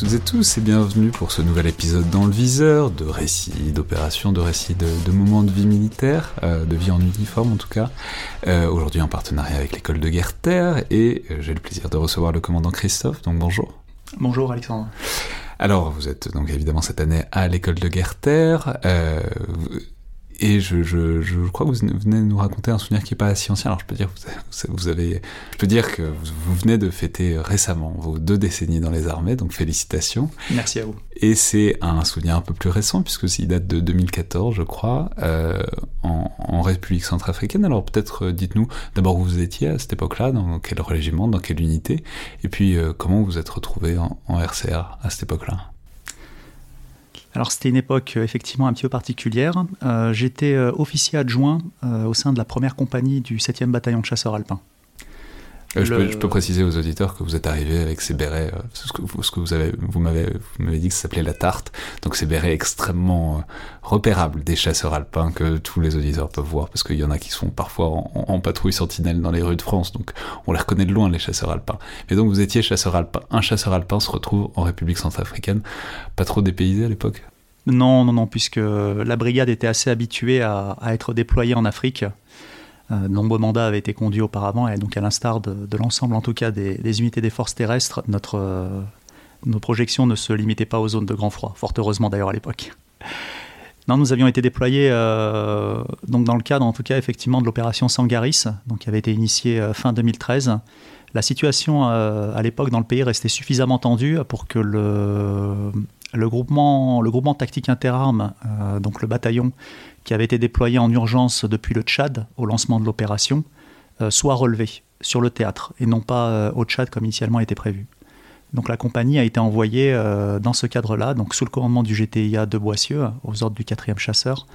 toutes et tous et bienvenue pour ce nouvel épisode dans le viseur de récits, d'opérations, de récits de, moments de vie militaire, euh, de vie en uniforme en tout cas. Euh, aujourd'hui en partenariat avec l'école de guerre Terre et euh, j'ai le plaisir de recevoir le commandant Christophe, donc bonjour. Bonjour Alexandre. Alors vous êtes donc évidemment cette année à l'école de guerre Terre. Et je, je, je, crois que vous venez de nous raconter un souvenir qui n'est pas si ancien. Alors je peux dire, vous, vous avez, je peux dire que vous, venez de fêter récemment vos deux décennies dans les armées, donc félicitations. Merci à vous. Et c'est un souvenir un peu plus récent puisque il date de 2014, je crois, euh, en, en, République centrafricaine. Alors peut-être euh, dites-nous d'abord où vous étiez à cette époque-là, dans quel régiment, dans quelle unité, et puis euh, comment vous vous êtes retrouvé en, en RCR à cette époque-là. Alors c'était une époque euh, effectivement un petit peu particulière. Euh, j'étais euh, officier adjoint au sein de la première compagnie du 7e bataillon de chasseurs alpins. Euh, je, peux, préciser aux auditeurs que vous êtes arrivé avec ces bérets, euh, ce que, ce que vous avez, vous m'avez, dit que ça s'appelait la tarte, donc ces bérets extrêmement euh, repérables des chasseurs alpins que tous les auditeurs peuvent voir, parce qu'il y en a qui sont parfois en, patrouille sentinelle dans les rues de France, donc on les reconnaît de loin les chasseurs alpins. Mais donc vous étiez chasseur alpin, un chasseur alpin se retrouve en République centrafricaine, pas trop dépaysé à l'époque? Non, non, non, puisque la brigade était assez habituée à, à être déployée en Afrique. Euh, de nombreux mandats avaient été conduits auparavant, et donc à l'instar de, l'ensemble en tout cas des, unités des forces terrestres, notre, euh, nos projections ne se limitaient pas aux zones de grand froid, fort heureusement d'ailleurs à l'époque. Non, nous avions été déployés euh, donc dans le cadre, en tout cas, effectivement, de l'opération Sangaris, donc qui avait été initiée fin 2013. La situation à l'époque dans le pays restait suffisamment tendue pour que le, le groupement, le groupement tactique interarmes, donc le bataillon, qui avait été déployé en urgence depuis le Tchad au lancement de l'opération, euh, soit relevé sur le théâtre et non pas euh, au Tchad comme initialement était prévu. Donc la compagnie a été envoyée euh, dans ce cadre-là, donc sous le commandement du GTIA de Boissieu, aux ordres du 4e chasseur.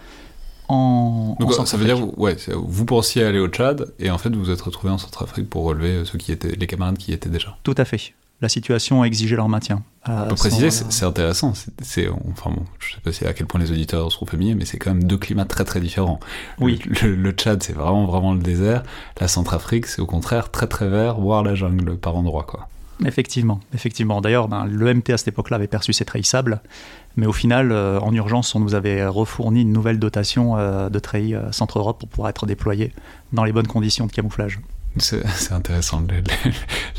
En, donc, ça veut dire, ouais, vous pensiez aller au Tchad et en fait vous vous êtes retrouvé en Centrafrique pour relever ceux qui étaient, les camarades qui y étaient déjà. Tout à fait la situation a exigé leur maintien. On peut préciser, c'est intéressant. C'est, enfin bon, je sais pas si à quel point les auditeurs seront familiers, mais c'est quand même deux climats très très différents. Oui. Le, Tchad, c'est vraiment vraiment le désert. La Centrafrique, c'est au contraire très très vert, voire la jungle par endroits, quoi. Effectivement, effectivement. D'ailleurs, ben, le MT à cette époque-là avait perçu ses treillis sables, mais au final, euh, en urgence, on nous avait refourni une nouvelle dotation euh, de treillis euh, Centre-Europe pour pouvoir être déployé dans les bonnes conditions de camouflage. C'est intéressant,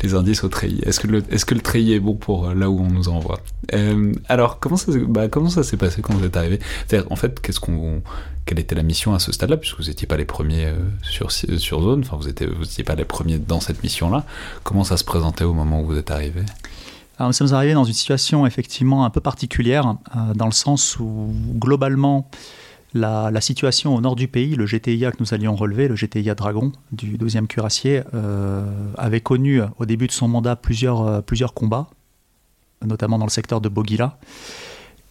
les, indices au treillis. Est-ce que, le, est que le treillis est bon pour euh, là où on nous envoie? Euh, Alors, comment ça, bah, comment ça s'est passé? Quand vous êtes arrivé? En fait, qu'est-ce qu'on, quelle était la mission à ce stade-là? Puisque vous n'étiez pas les premiers euh, sur, sur zone, enfin, vous n'étiez pas les premiers dans cette mission-là. Comment ça se présentait au moment où vous êtes arrivé? Alors, nous sommes arrivés dans une situation effectivement un peu particulière, dans le sens où globalement, la, situation au nord du pays, le GTIA que nous allions relever, le GTIA Dragon du 12e cuirassier, euh, avait connu au début de son mandat plusieurs, euh, combats, notamment dans le secteur de Bogila.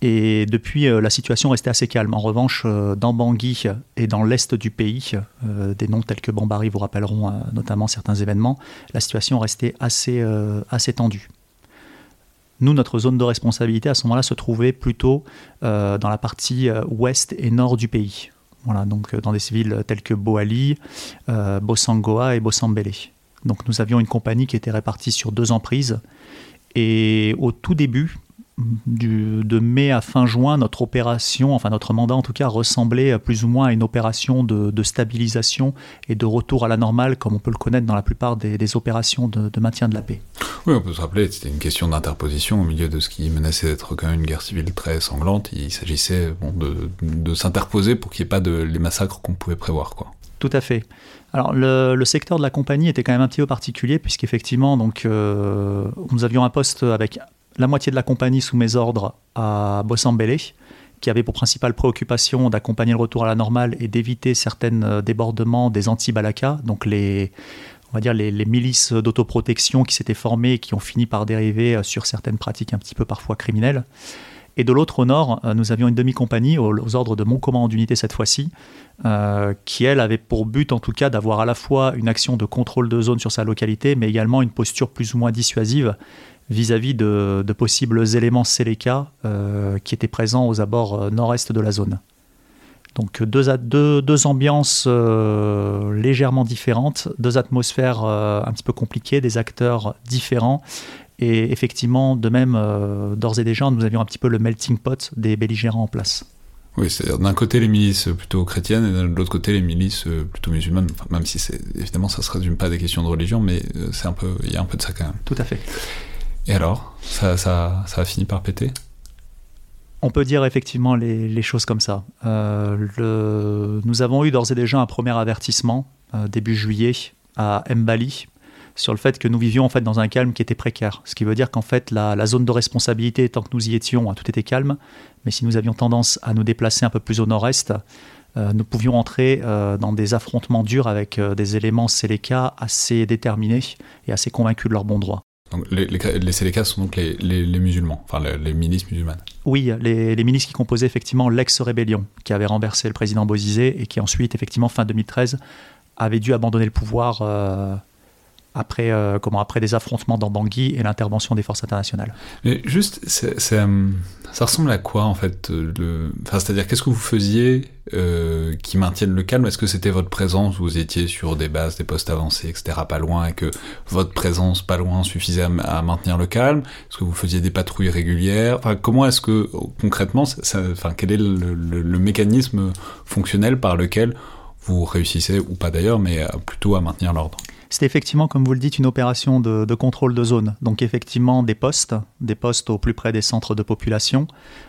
Et depuis, euh, la situation restait assez calme. En revanche, dans Bangui et dans l'est du pays, des noms tels que Bambari vous rappelleront notamment certains événements, la situation restait assez tendue. Nous, notre zone de responsabilité à ce moment-là se trouvait plutôt euh, dans la partie euh, ouest et nord du pays. Voilà, donc euh, dans des villes telles que Boali, Bosangoa et Bosambele. Donc nous avions une compagnie qui était répartie sur deux emprises. Et au tout début, de mai à fin juin, notre opération, enfin notre mandat en tout cas, ressemblait plus ou moins à une opération de, stabilisation et de retour à la normale, comme on peut le connaître dans la plupart des, opérations de, maintien de la paix. Oui, on peut se rappeler, c'était une question d'interposition au milieu de ce qui menaçait d'être quand même une guerre civile très sanglante. Il s'agissait bon, de, s'interposer pour qu'il n'y ait pas de, les massacres qu'on pouvait prévoir. Quoi. Tout à fait. Alors le, le, secteur de la compagnie était quand même un petit peu particulier puisqu'effectivement donc euh, nous avions un poste avec la moitié de la compagnie sous mes ordres à Bossambélé, qui avait pour principale préoccupation d'accompagner le retour à la normale et d'éviter certains euh, débordements des anti-Balaka, donc les, les, milices d'autoprotection qui s'étaient formées et qui ont fini par dériver euh, sur certaines pratiques un petit peu parfois criminelles. Et de l'autre, au nord, euh, nous avions une demi-compagnie, aux, ordres de mon commandant d'unité cette fois-ci, qui, elle, avait pour but, en tout cas, d'avoir à la fois une action de contrôle de zone sur sa localité, mais également une posture plus ou moins dissuasive vis-à-vis de, possibles éléments Seleka euh, qui étaient présents aux abords euh, nord-est de la zone. Donc deux, ambiances euh, légèrement différentes, deux atmosphères un petit peu compliquées, des acteurs différents Et effectivement, de même, d'ores et déjà, nous avions un petit peu le melting pot des belligérants en place. Oui, c'est-à-dire d'un côté les milices plutôt chrétiennes et de l'autre côté les milices plutôt musulmanes. même si c'est évidemment ça se résume pas à des questions de religion, mais c'est un peu, il y a un peu de ça quand même. Tout à fait. Et alors, ça, ça, ça a fini par péter? On peut dire effectivement les, choses comme ça. Euh, nous avons eu d'ores et déjà un premier avertissement euh, début juillet à Mbali sur le fait que nous vivions en fait dans un calme qui était précaire. Ce qui veut dire qu'en fait la, zone de responsabilité, tant que nous y étions, tout était calme. Mais si nous avions tendance à nous déplacer un peu plus au nord-est, euh, nous pouvions entrer dans des affrontements durs avec des éléments Séléka assez déterminés et assez convaincus de leur bon droit. Donc les, les, sont donc les, les musulmans, enfin les, milices musulmanes. Oui, les, milices qui composaient effectivement l'ex-rébellion, qui avait renversé le président Bozizé et qui ensuite, effectivement, fin 2013, avait dû abandonner le pouvoir euh, après, euh, comment, après des affrontements dans Bangui et l'intervention des forces internationales. Mais juste, euh, ça ressemble à quoi en fait enfin, C'est-à-dire, qu'est-ce que vous faisiez euh, qui maintienne le calme? Est-ce que c'était votre présence? Vous étiez sur des bases, des postes avancés, etc., pas loin, et que votre présence pas loin suffisait à, maintenir le calme? Est-ce que vous faisiez des patrouilles régulières? Enfin, Comment est-ce que, concrètement, enfin, quel est le mécanisme fonctionnel par lequel vous réussissez, ou pas d'ailleurs, mais plutôt à maintenir l'ordre? C'était effectivement, comme vous le dites, une opération de, contrôle de zone. Donc effectivement, des postes, des postes au plus près des centres de population,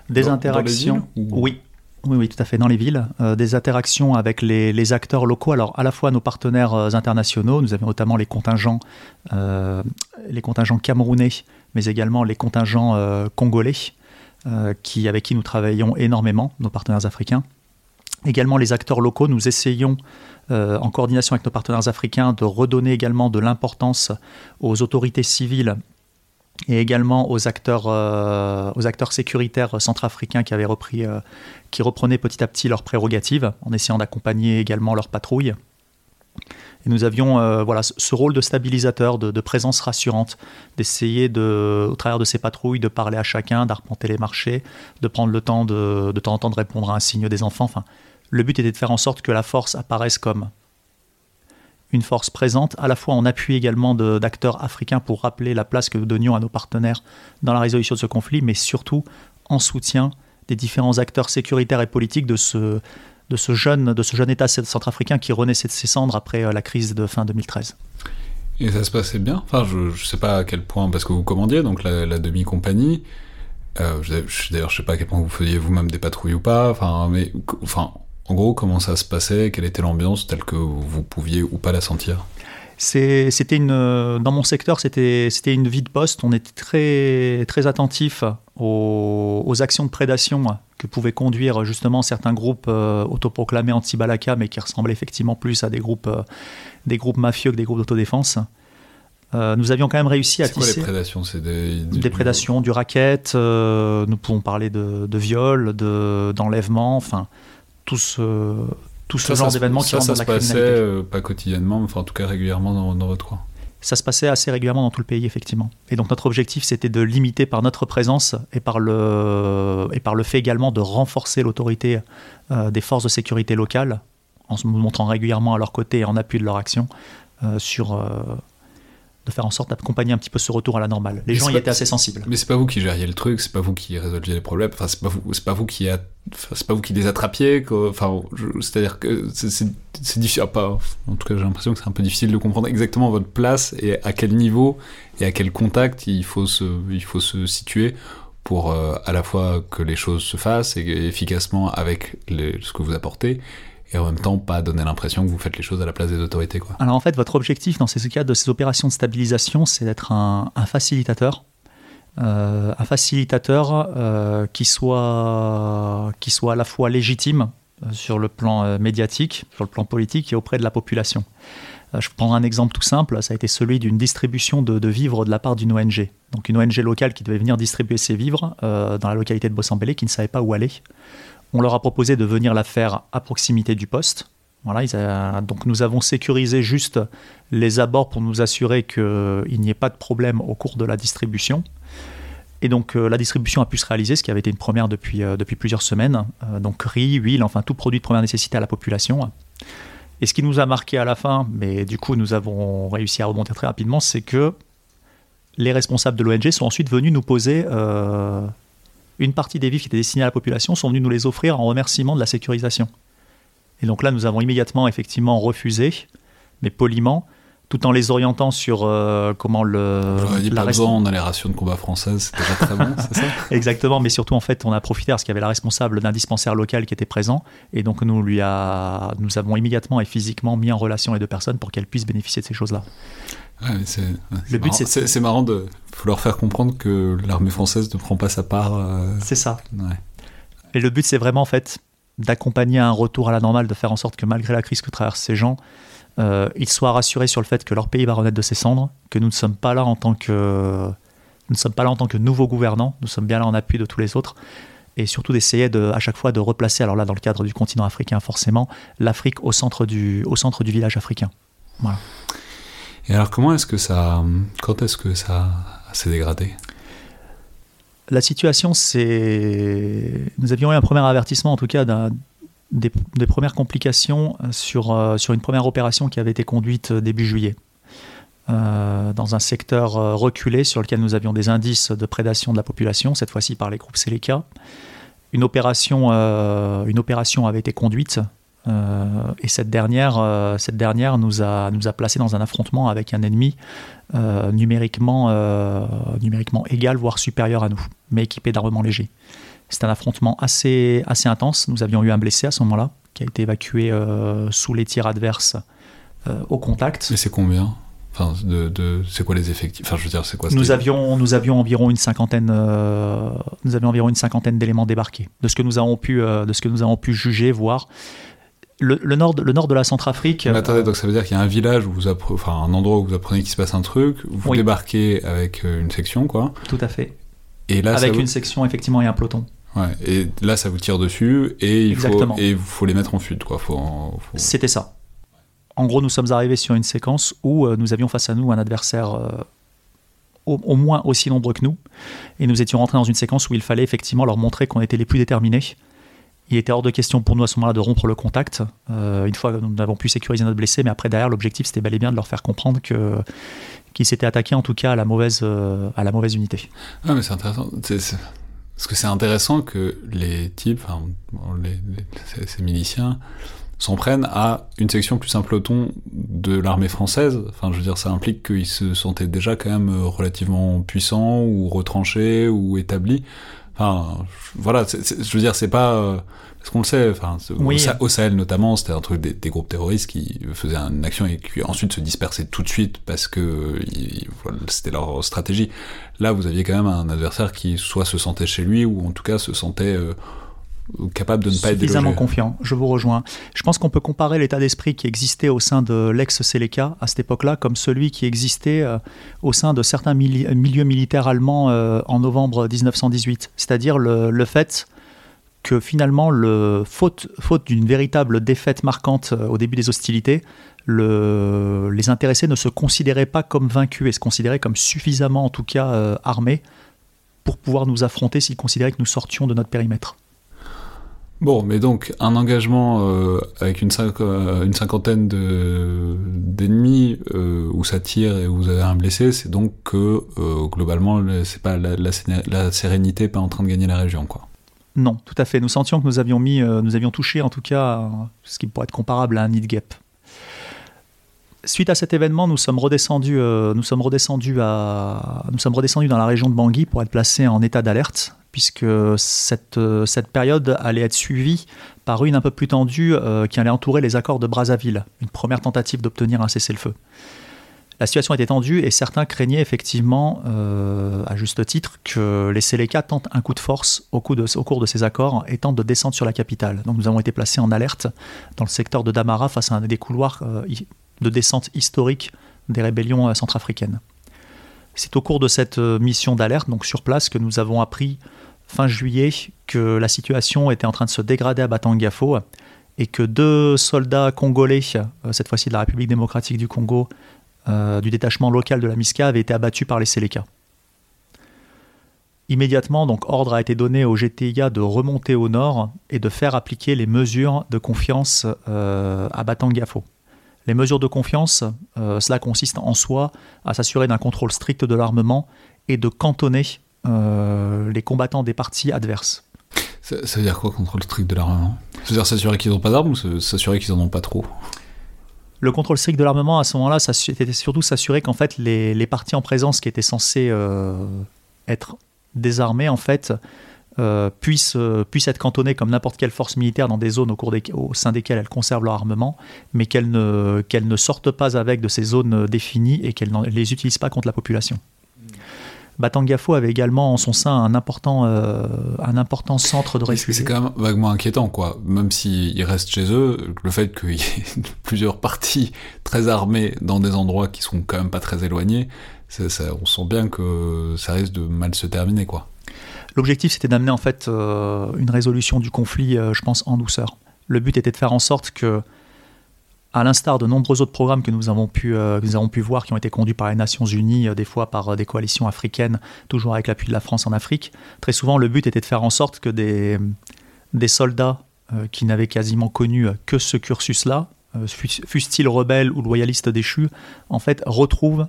des interactions. oui, oui, oui, tout à fait, dans les villes, euh, des interactions avec les, acteurs locaux. Alors, à la fois nos partenaires euh, internationaux, nous avons notamment les contingents, euh, les contingents camerounais, mais également les contingents congolais, qui, avec qui nous travaillons énormément, nos partenaires africains. Également les acteurs locaux, nous essayons euh, en coordination avec nos partenaires africains, de redonner également de l'importance aux autorités civiles et également aux acteurs, euh, aux acteurs sécuritaires centrafricains qui, avaient repris, euh, qui reprenaient petit à petit leurs prérogatives, en essayant d'accompagner également leurs patrouilles. Et nous avions voilà, ce rôle de stabilisateur, de, présence rassurante, d'essayer, de, au travers de ces patrouilles, de parler à chacun, d'arpenter les marchés, de prendre le temps de, de temps en temps de répondre à un signe des enfants. Enfin, le but était de faire en sorte que la force apparaisse comme une force présente, à la fois en appui également d'acteurs africains pour rappeler la place que nous donnions à nos partenaires dans la résolution de ce conflit, mais surtout en soutien des différents acteurs sécuritaires et politiques de ce, jeune, État centrafricain qui renaissait de ses cendres après euh, la crise de fin 2013. Et ça se passait bien? Enfin, je ne sais pas à quel point, parce que vous commandiez donc la, demi-compagnie. Euh, D'ailleurs, je ne sais pas à quel point vous faisiez vous-même des patrouilles ou pas. Enfin, en gros, comment ça se passait Quelle était l'ambiance telle que vous pouviez ou pas la sentir? C'était une dans mon secteur c'était c'était une vie de poste on était très très attentif aux, actions de prédation que pouvaient conduire justement certains groupes euh, autoproclamés anti-Balaka mais qui ressemblaient effectivement plus à des groupes euh, des groupes mafieux que des groupes d'autodéfense euh, nous avions quand même réussi à tisser. Quoi, les prédations? C'est des, des, prédations, du racket. nous pouvons parler de, de viol, d'enlèvement. enfin, tout ce, tout ce genre d'événements qui rentrent dans la criminalité. Ça se passait euh, pas quotidiennement, enfin en tout cas régulièrement dans, dans votre coin ça se passait assez régulièrement dans tout le pays, effectivement. Et donc notre objectif, c'était de limiter par notre présence et par le, et par le fait également de renforcer l'autorité euh, des forces de sécurité locales, en se montrant régulièrement à leur côté et en appui de leur action, euh, sur, de faire en sorte d'accompagner un petit peu ce retour à la normale. Les gens y étaient assez sensibles. Mais c'est pas vous qui gériez le truc, c'est pas vous qui résolviez les problèmes, enfin c'est pas vous, c'est pas vous qui c'est pas vous qui les attrapiez, enfin c'est-à-dire que c'est, difficile, pas, en tout cas j'ai l'impression que c'est un peu difficile de comprendre exactement votre place et à quel niveau et à quel contact il faut se, il faut se situer pour euh, à la fois que les choses se fassent et, efficacement avec ce que vous apportez et en même temps pas donner l'impression que vous faites les choses à la place des autorités. Alors en fait, votre objectif dans ces cas de ces opérations de stabilisation, c'est d'être un, facilitateur. Euh, un facilitateur euh, qui, soit, qui soit à la fois légitime euh, sur le plan médiatique, sur le plan politique et auprès de la population. je prends un exemple tout simple, ça a été celui d'une distribution de, de, vivres de la part d'une ONG. Donc une ONG locale qui devait venir distribuer ses vivres dans la localité de Bossambélé, qui ne savait pas où aller. On leur a proposé de venir la faire à proximité du poste. Voilà, donc nous avons sécurisé juste les abords pour nous assurer qu'il n'y ait pas de problème au cours de la distribution. Et donc euh, la distribution a pu se réaliser, ce qui avait été une première depuis, euh, plusieurs semaines. Euh, donc riz, huile, enfin tout produit de première nécessité à la population. Et ce qui nous a marqué à la fin, mais du coup nous avons réussi à remonter très rapidement, c'est que les responsables de l'ONG sont ensuite venus nous poser une partie des vivres qui étaient destinés à la population, sont venus nous les offrir en remerciement de la sécurisation. Et donc là, nous avons immédiatement effectivement refusé, mais poliment, tout en les orientant sur euh, comment le. dit la pas besoin, on a les rations de combat françaises, c'était déjà très bon, c'est ça Exactement, mais surtout en fait, on a profité parce qu'il y avait la responsable d'un dispensaire local qui était présent, et donc nous lui a, nous avons immédiatement et physiquement mis en relation les deux personnes pour qu'elles puissent bénéficier de ces choses-là. C'est, le but, c'est, c'est, marrant de faut leur faire comprendre que l'armée française ne prend pas sa part. Euh, c'est ça. Et le but, c'est vraiment en fait d'accompagner un retour à la normale, de faire en sorte que malgré la crise que traversent ces gens, euh, ils soient rassurés sur le fait que leur pays va renaître de ses cendres, que nous ne sommes pas là en tant que nous ne sommes pas là en tant que nouveaux gouvernants, nous sommes bien là en appui de tous les autres, et surtout d'essayer de, à chaque fois de replacer, alors là dans le cadre du continent africain forcément, l'Afrique au centre du, au centre du village africain. Voilà. Et alors comment est-ce que ça, quand est-ce que ça s'est dégradé? La situation, c'est, nous avions eu un premier avertissement en tout cas des, premières complications sur, euh, sur une première opération qui avait été conduite début juillet. Euh, dans un secteur euh, reculé sur lequel nous avions des indices de prédation de la population, cette fois-ci par les groupes Seleka. Une opération, une opération avait été conduite et cette dernière, cette dernière nous, a, nous a placés dans un affrontement avec un ennemi numériquement, numériquement égal, voire supérieur à nous, mais équipé d'armements légers. C'est un affrontement assez, assez intense. Nous avions eu un blessé à ce moment-là, qui a été évacué euh, sous les tirs adverses euh, au contact. Mais c'est combien? Enfin, de, c'est quoi les effectifs? Enfin, je veux dire, c'est quoi Nous avions, nous avions environ une cinquantaine, euh, nous avions environ une cinquantaine d'éléments débarqués. De ce que nous avons pu, de ce que nous avons pu juger, voir. Le, nord, le nord de la Centrafrique. Mais attendez, donc ça veut dire qu'il y a un village où vous apprenez, enfin un endroit où vous apprenez qu'il se passe un truc, vous débarquez avec une section, quoi. Tout à fait. Et là, avec une section effectivement et un peloton et là, ça vous tire dessus et il faut, et faut les mettre en fuite. Quoi. C'était ça. En gros, nous sommes arrivés sur une séquence où euh, nous avions face à nous un adversaire euh, au, moins aussi nombreux que nous. Et nous étions rentrés dans une séquence où il fallait effectivement leur montrer qu'on était les plus déterminés. Il était hors de question pour nous à ce moment-là de rompre le contact, euh, une fois que nous avons pu sécuriser notre blessé, mais après derrière l'objectif c'était bel et bien de leur faire comprendre que qu'ils s'étaient attaqués en tout cas à la mauvaise, à la mauvaise unité. Ah mais c'est intéressant. Parce que c'est intéressant que les types, enfin, ces, miliciens, s'en prennent à une section plus un de l'armée française. Enfin, je veux dire, ça implique qu'ils se sentaient déjà quand même euh, relativement puissants ou retranchés ou établis. Enfin, voilà, je veux dire, c'est pas euh, parce qu'on le sait. Enfin, au, Sahel notamment, c'était un truc des, groupes terroristes qui faisaient une action et qui ensuite se dispersaient tout de suite parce que c'était leur stratégie. Là, vous aviez quand même un adversaire qui soit se sentait chez lui ou en tout cas se sentait euh, capable de ne pas être suffisamment confiant. Je vous rejoins. Je pense qu'on peut comparer l'état d'esprit qui existait au sein de l'ex-Seleka à cette époque-là comme celui qui existait euh, au sein de certains milieux militaires allemands euh, en novembre 1918. C'est-à-dire le, fait que finalement, le, faute, faute d'une véritable défaite marquante au début des hostilités, le, les intéressés ne se considéraient pas comme vaincus et se considéraient comme suffisamment, en tout cas, euh, armés pour pouvoir nous affronter s'ils considéraient que nous sortions de notre périmètre. Bon, mais donc un engagement euh, avec une, euh, une cinquantaine d'ennemis où ça tire et où vous avez un blessé, c'est donc que globalement, c'est pas la, la, sérénité n'est pas en train de gagner la région, quoi. Non, tout à fait. Nous sentions que nous avions mis, nous avions touché en tout cas ce qui pourrait être comparable à un nid de guêpe suite à cet événement, nous sommes redescendus, euh, nous sommes redescendus à, nous sommes redescendus dans la région de Bangui pour être placés en état d'alerte, puisque cette, euh, cette période allait être suivie par une un peu plus tendue euh, qui allait entourer les accords de Brazzaville, une première tentative d'obtenir un cessez-le-feu. La situation était tendue et certains craignaient effectivement, à juste titre, que les Séléka tentent un coup de force au, cours de ces accords et tentent de descendre sur la capitale. Donc nous avons été placés en alerte dans le secteur de Damara face à un des couloirs de descente historique des rébellions euh, centrafricaines. C'est au cours de cette euh, mission d'alerte, donc sur place, que nous avons appris fin juillet que la situation était en train de se dégrader à Batangafo et que deux soldats congolais, euh, cette fois-ci de la République démocratique du Congo, du détachement local de la MISCA, avaient été abattus par les Séléka. Immédiatement, donc, ordre a été donné au GTIA de remonter au nord et de faire appliquer les mesures de confiance à Batangafo Les mesures de confiance, cela consiste en soi à s'assurer d'un contrôle strict de l'armement et de cantonner les combattants des parties adverses. Ça, veut dire quoi, contrôle strict de l'armement? Ça veut dire s'assurer qu'ils n'ont pas d'armes ou s'assurer qu'ils n'en ont pas trop? Le contrôle strict de l'armement, à ce moment-là, c'était surtout s'assurer qu'en fait, les, parties en présence qui étaient censées être désarmées, en fait, euh, puissent, euh, puissent, être cantonnées comme n'importe quelle force militaire dans des zones au, cours des, au sein desquelles elles conservent leur armement, mais qu'elles ne, ne sortent pas avec de ces zones définies et qu'elles ne les utilisent pas contre la population. Batangafo avait également en son sein un important, euh, un important centre de réfugiés. C'est quand même vaguement inquiétant, quoi. Même s'ils restent chez eux, le fait qu'il y ait plusieurs parties très armées dans des endroits qui sont quand même pas très éloignés, on sent bien que ça risque de mal se terminer, quoi. L'objectif, c'était d'amener en fait euh, une résolution du conflit, euh, je pense, en douceur. Le but était de faire en sorte que, à l'instar de nombreux autres programmes que nous avons pu, euh, voir, qui ont été conduits par les Nations Unies, des fois par des coalitions africaines, toujours avec l'appui de la France en Afrique, très souvent le but était de faire en sorte que des, des soldats qui n'avaient quasiment connu que ce cursus-là, fussent-ils rebelles ou loyalistes déchus, en fait retrouvent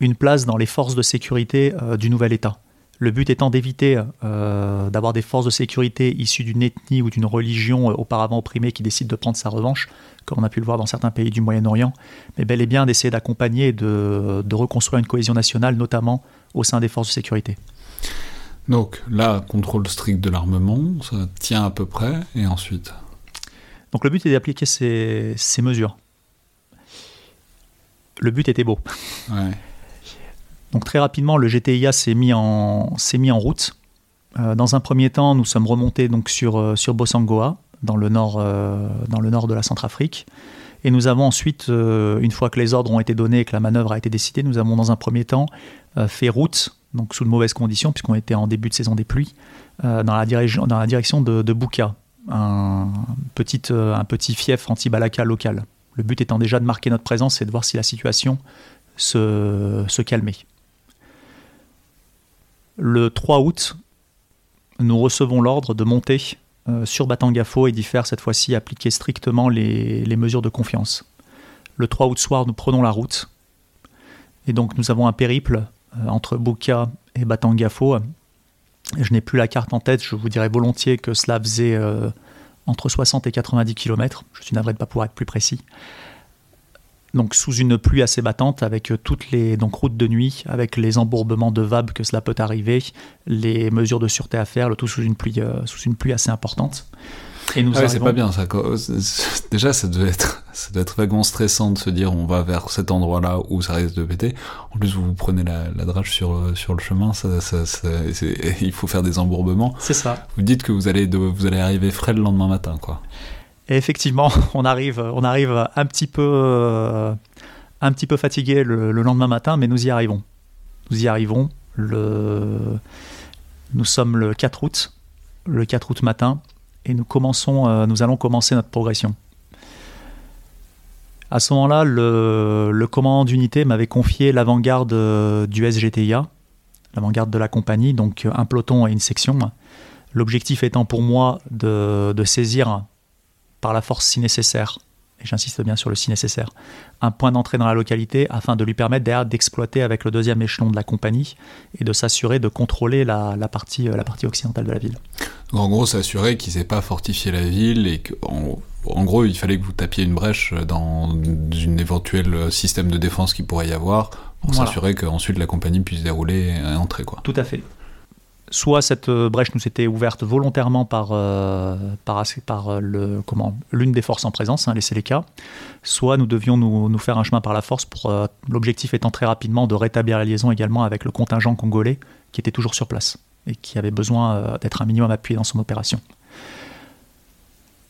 une place dans les forces de sécurité du nouvel État. Le but étant d'éviter euh, d'avoir des forces de sécurité issues d'une ethnie ou d'une religion euh, auparavant opprimée qui décide de prendre sa revanche, comme on a pu le voir dans certains pays du Moyen-Orient, mais bel et bien d'essayer d'accompagner et de, reconstruire une cohésion nationale, notamment au sein des forces de sécurité. Donc là, contrôle strict de l'armement, ça tient à peu près, et ensuite? Donc le but est d'appliquer ces, ces mesures. Le but était beau. Ouais. Donc très rapidement, le GTIA s'est mis en, route. Euh, dans un premier temps, nous sommes remontés sur, euh, sur Bosangoa, dans le, nord, euh, dans le nord de la Centrafrique. Et nous avons ensuite, une fois que les ordres ont été donnés et que la manœuvre a été décidée, nous avons dans un premier temps fait route, donc sous de mauvaises conditions, puisqu'on était en début de saison des pluies, dans, la direction, de, de petit, un petit fief anti-balaka local. Le but étant déjà de marquer notre présence et de voir si la situation se, se calmait. Le 3 août, nous recevons l'ordre de monter euh, sur Batangafo et d'y faire cette fois-ci appliquer strictement les, mesures de confiance. Le 3 août soir, nous prenons la route. Et donc nous avons un périple euh, entre Buka et Batangafo. Je n'ai plus la carte en tête, je vous dirais volontiers que cela faisait euh, entre 60 et 90 km. Je suis navré de ne pas pouvoir être plus précis donc sous une pluie assez battante, avec euh, toutes les donc routes de nuit, avec les embourbements de vab que cela peut arriver, les mesures de sûreté à faire, le tout sous une pluie, euh, sous une pluie assez importante. Et nous ah c'est pas bien ça. Déjà, ça devait être, ça doit être vaguement stressant de se dire on va vers cet endroit-là où ça risque de péter. En plus, vous, vous prenez la, la drage sur, euh, sur le chemin, ça, ça, il faut faire des embourbements. C'est ça. Vous dites que vous allez, vous allez arriver frais le lendemain matin, quoi. Et effectivement, on arrive, on arrive un petit peu, euh, un petit peu fatigué le, lendemain matin, mais nous y arrivons. Nous y arrivons. Nous sommes le 4 août, le 4 août matin, et nous commençons, euh, nous allons commencer notre progression. À ce moment-là, le, commandant d'unité m'avait confié l'avant-garde euh, du SGTIA, l'avant-garde de la compagnie, donc un peloton et une section. L'objectif étant pour moi de saisir par la force si nécessaire, et j'insiste bien sur le si nécessaire, un point d'entrée dans la localité afin de lui permettre derrière d'exploiter avec le deuxième échelon de la compagnie et de s'assurer de contrôler la, partie, euh, la partie occidentale de la ville. en gros, s'assurer qu'ils n'aient pas fortifié la ville et qu'en en gros, il fallait que vous tapiez une brèche dans une éventuelle système de défense qui pourrait y avoir pour s'assurer qu'ensuite la compagnie puisse dérouler et entrer. Quoi. Tout à fait soit cette euh, brèche nous était ouverte volontairement par, euh, par, euh, le, comment, l'une des forces en présence, hein, les Séléka, soit nous devions nous, nous, faire un chemin par la force pour l'objectif étant très rapidement de rétablir la liaison également avec le contingent congolais qui était toujours sur place et qui avait besoin d'être un minimum appuyé dans son opération.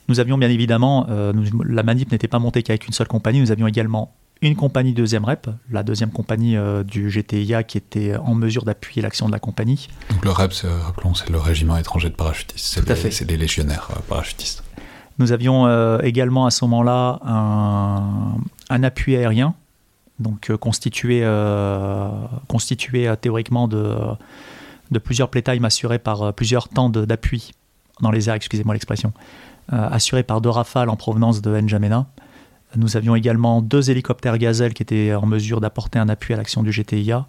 Nous avions bien évidemment, la manip n'était pas montée qu'avec une seule compagnie, nous avions également une compagnie deuxième rep, la deuxième compagnie euh, du GTIA qui était en mesure d'appuyer l'action de la compagnie. Donc le REP, c'est, rappelons, c'est le régiment étranger de parachutistes, c'est, les, c'est les légionnaires euh, parachutistes. Nous avions euh, également à ce moment-là un, appui aérien, donc constitué, constitué théoriquement de, de plusieurs playtime assurés par plusieurs temps d'appui dans les airs, excusez-moi l'expression, assurés par deux rafales en provenance de N'Djamena Nous avions également deux hélicoptères Gazelle qui étaient en mesure d'apporter un appui à l'action du GTIA.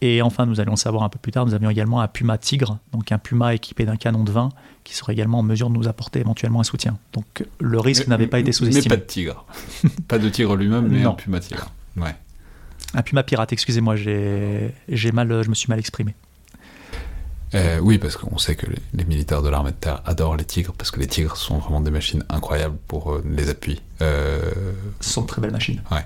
Et enfin, nous allons le savoir un peu plus tard, nous avions également un Puma Tigre, donc un Puma équipé d'un canon de 20 qui serait également en mesure de nous apporter éventuellement un soutien. Donc le risque n'avait pas été sous-estimé. Mais pas de Tigre. pas de Tigre lui-même, mais un Puma Tigre. Ouais. Un Puma Pirate, excusez-moi, j'ai mal, je me suis mal exprimé. Euh, oui, parce qu'on sait que les, militaires de l'armée de terre adorent les tigres, parce que les tigres sont vraiment des machines incroyables pour euh, les appuis. Euh... Ce sont de très belles machines. Ouais.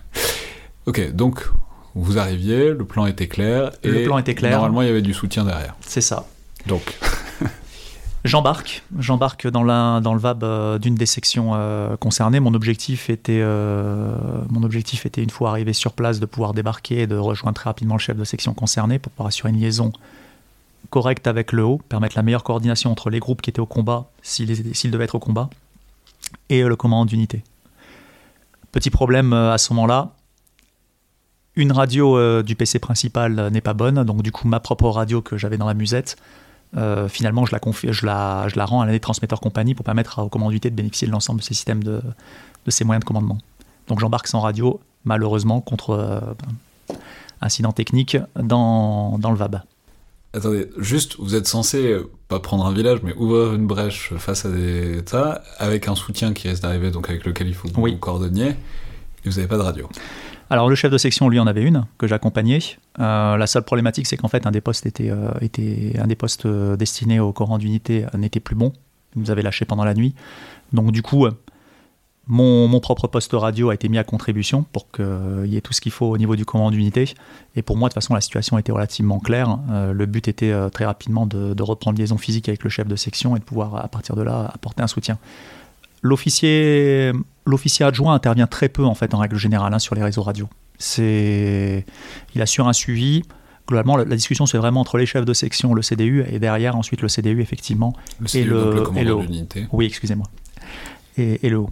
Ok, donc vous arriviez, le plan était clair. Et le plan était clair. Normalement, il y avait du soutien derrière. C'est ça. Donc. J'embarque, j'embarque dans, dans le VAB euh, d'une des sections concernées. Mon objectif, était, mon objectif était, une fois arrivé sur place, de pouvoir débarquer et de rejoindre très rapidement le chef de section concerné pour pouvoir assurer une liaison correct avec le haut, permettre la meilleure coordination entre les groupes qui étaient au combat, s'ils devaient être au combat, et euh, le commandant d'unité. Petit problème euh, à ce moment-là, une radio euh, du PC principal n'est pas bonne, donc du coup ma propre radio que j'avais dans la musette, finalement je la, je, la, je la rends à l'année transmetteur compagnie pour permettre au commandant d'unité de bénéficier de l'ensemble de ces systèmes de, de ces moyens de commandement. Donc j'embarque sans radio, malheureusement, contre incident technique dans, dans le VAB. Attendez, juste, vous êtes censé euh, pas prendre un village, mais ouvrir une brèche face à des États, avec un soutien qui reste d'arriver, donc avec lequel il faut vous coordonner, et vous n'avez pas de radio. Alors le chef de section, lui, en avait une que j'accompagnais. Euh, la seule problématique, c'est qu'en fait, un des postes était, euh, était un des postes destinés au courant d'unité n'était plus bon. Il nous avait lâché pendant la nuit. Donc du coup, mon, propre poste radio a été mis à contribution pour qu'il y ait tout ce qu'il faut au niveau du commandement d'unité. Et pour moi, de toute façon, la situation était relativement claire. Euh, le but était euh, très rapidement de, reprendre liaison physique avec le chef de section et de pouvoir, à partir de là, apporter un soutien. L'officier, l'officier adjoint intervient très peu, en fait, en règle générale, hein, sur les réseaux radio. C'est, il assure un suivi. Globalement, la, discussion c'est vraiment entre les chefs de section, le CDU, et derrière, ensuite, le CDU, effectivement. Le CDU, et le, le et le Oui, excusez-moi. Et, et le haut.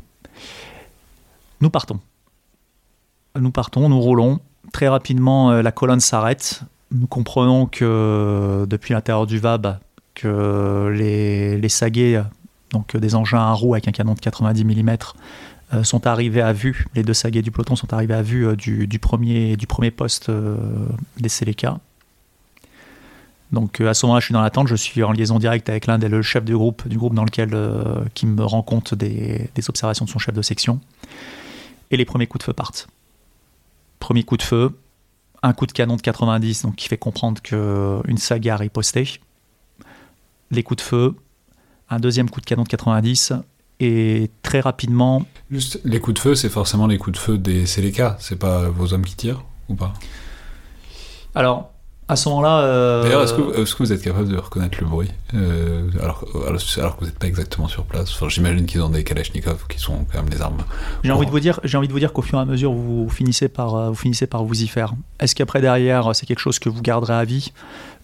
Nous partons. Nous partons, nous roulons. Très rapidement, euh, la colonne s'arrête. Nous comprenons que euh, depuis l'intérieur du VAB, que les, les donc des engins à roues avec un canon de 90 mm, euh, sont arrivés à vue. Les deux saguets du peloton sont arrivés à vue du, premier, du premier poste des Seleka. Donc à ce moment-là, je suis dans l'attente, je suis en liaison directe avec l'un des le chef du groupe, du groupe dans lequel qui me rend compte des, des, observations de son chef de section et les premiers coups de feu partent. Premier coup de feu, un coup de canon de 90, donc qui fait comprendre qu'une saga est postée. Les coups de feu, un deuxième coup de canon de 90, et très rapidement. Juste, les coups de feu, c'est forcément les coups de feu des Seleka, c'est pas vos hommes qui tirent ou pas? Alors, à ce moment-là. Euh, D'ailleurs, est-ce que, vous êtes capable de reconnaître le bruit euh, alors, alors, que vous n'êtes pas exactement sur place? Enfin, J'imagine qu'ils ont des Kalachnikov qui sont quand même des armes. J'ai envie de vous dire, j'ai envie de vous dire qu'au fur et à mesure, vous finissez par, euh, vous finissez par vous y faire. Est-ce qu'après derrière, c'est quelque chose que vous garderez à vie?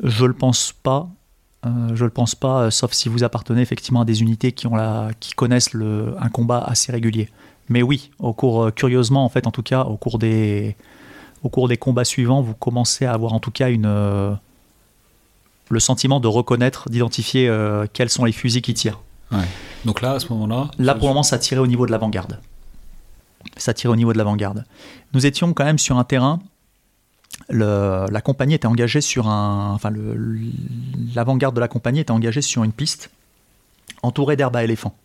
Je le pense pas. je le pense pas, sauf si vous appartenez effectivement à des unités qui ont la, qui connaissent le, un combat assez régulier. Mais oui, au cours, curieusement en fait, en tout cas, au cours des au cours des combats suivants, vous commencez à avoir en tout cas une, euh, le sentiment de reconnaître, d'identifier euh, quels sont les fusils qui tirent. Donc là, à ce moment-là Là, pour le moment, ça tirait au niveau de l'avant-garde. Ça tirait au niveau de l'avant-garde. Nous étions quand même sur un terrain. la compagnie était engagée sur un. Enfin, l'avant-garde de la compagnie était engagée sur une piste entourée d'herbes à éléphants.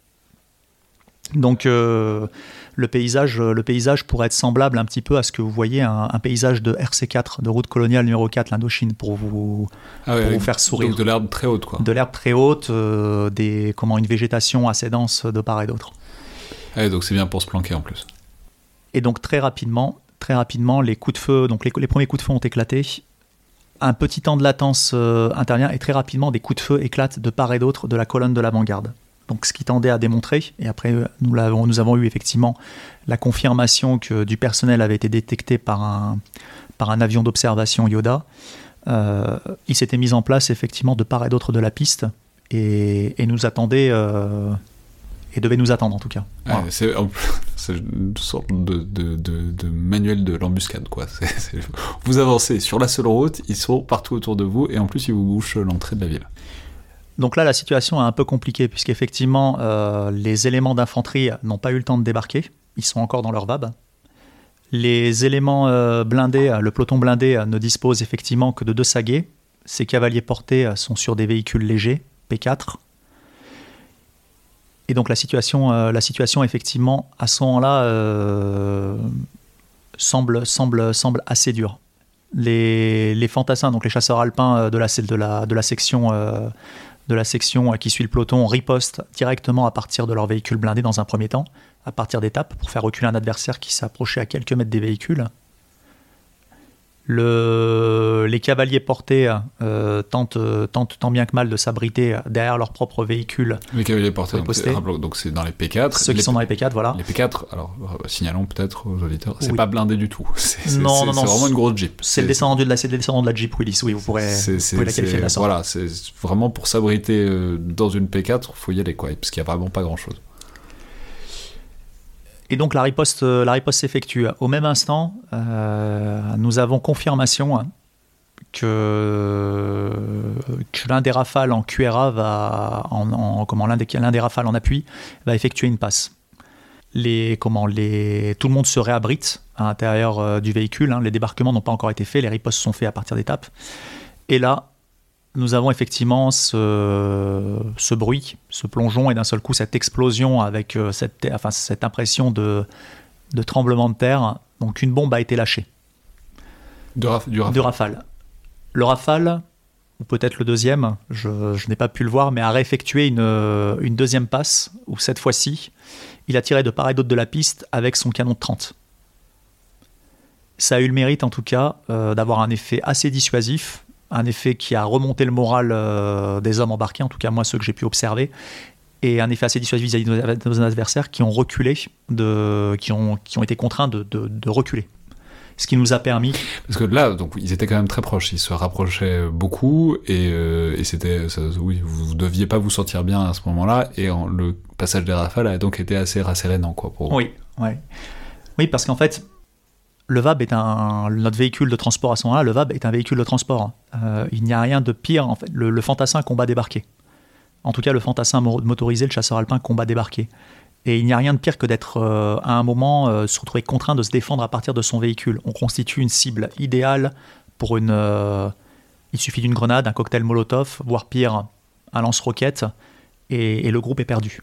Donc, euh, le paysage, euh, le paysage pourrait être semblable un petit peu à ce que vous voyez un, paysage de RC4, de route coloniale numéro 4, l'Indochine, pour vous, ah vous faire sourire. Donc de l'herbe très haute, quoi. De l'herbe très haute, euh, des, comment, une végétation assez dense de part et d'autre. Ah donc c'est bien pour se planquer en plus. Et donc très rapidement, très rapidement, les coups de feu, donc les, premiers coups de feu ont éclaté. Un petit temps de latence euh, intervient et très rapidement des coups de feu éclatent de part et d'autre de la colonne de l'avant-garde donc ce qui tendait à démontrer, et après nous, avons, nous avons eu effectivement la confirmation que du personnel avait été détecté par un, par un avion d'observation Yoda, euh, il s'était mis en place effectivement de part et d'autre de la piste, et, nous attendait, euh, et devait nous attendre en tout cas. c'est, une sorte de, de, manuel de l'embuscade, quoi. vous avancez sur la seule route, ils sont partout autour de vous, et en plus ils vous bouchent l'entrée de la ville. Donc là, la situation est un peu compliquée, puisqu'effectivement, euh, les éléments d'infanterie n'ont pas eu le temps de débarquer. Ils sont encore dans leur VAB. Les éléments blindés, le peloton blindé ne dispose effectivement que de deux saguets. Ces cavaliers portés sont sur des véhicules légers, P4. Et donc la situation, la situation effectivement, à ce moment-là, semble, semble, semble assez dure. Les, fantassins, donc les chasseurs alpins de la, de la, section de la section qui suit le peloton riposte directement à partir de leur véhicule blindé dans un premier temps, à partir d'étapes, pour faire reculer un adversaire qui s'approchait à quelques mètres des véhicules. Le, les cavaliers portés euh, tentent, tentent, tant bien que mal de s'abriter derrière leur propre véhicule. Les cavaliers portés, donc c'est dans les P4. Ceux qui sont dans les P4, voilà. Les P4, alors euh, signalons peut-être aux auditeurs, c'est pas blindé du tout. C'est non, non, non, vraiment une grosse Jeep. C'est le, descendant de la, le descendant de la Jeep Willis, oui, vous pourrez, vous la qualifier de la sorte. Voilà, c'est vraiment pour s'abriter euh, dans une P4, il faut y aller, quoi, parce qu'il n'y a vraiment pas grand-chose. Et donc la riposte, euh, la riposte s'effectue. Au même instant, euh, nous avons confirmation hein, que, l'un des rafales en QRA va, en, comment l'un des, l'un des rafales en appui va effectuer une passe. Les, comment, les, tout le monde se réabrite à l'intérieur euh, du véhicule. Hein. Les débarquements n'ont pas encore été faits, les ripostes sont faits à partir d'étapes. Et là, nous avons effectivement ce, ce, bruit, ce plongeon et d'un seul coup cette explosion avec euh, cette, enfin, cette impression de, de, tremblement de terre. Donc une bombe a été lâchée. De, du rafale. Le rafale, ou peut-être le deuxième, je, je n'ai pas pu le voir, mais a réeffectué une, une deuxième passe où cette fois-ci, il a tiré de part et d'autre de la piste avec son canon de 30. Ça a eu le mérite en tout cas euh, d'avoir un effet assez dissuasif un effet qui a remonté le moral euh, des hommes embarqués, en tout cas moi ceux que j'ai pu observer, et un effet assez dissuasif vis-à-vis de nos adversaires qui ont reculé, de, qui, ont, qui ont été contraints de, de, reculer. Ce qui nous a permis. Parce que là, donc, ils étaient quand même très proches, ils se rapprochaient beaucoup, et, euh, et c'était. Oui, vous deviez pas vous sentir bien à ce moment-là, et le passage des rafales a donc été assez rassérénant, quoi, pour Oui, ouais. Oui, parce qu'en fait, le VAB est un notre véhicule de transport à ce moment-là. Le VAB est un véhicule de transport. Euh, il n'y a rien de pire en fait. Le, fantassin combat débarqué. En tout cas, le fantassin motorisé, le chasseur alpin combat débarqué. Et il n'y a rien de pire que d'être euh, à un moment euh, se retrouver contraint de se défendre à partir de son véhicule. On constitue une cible idéale pour une. il suffit d'une grenade, un cocktail Molotov, voire pire, un lance-roquette, et, et, le groupe est perdu.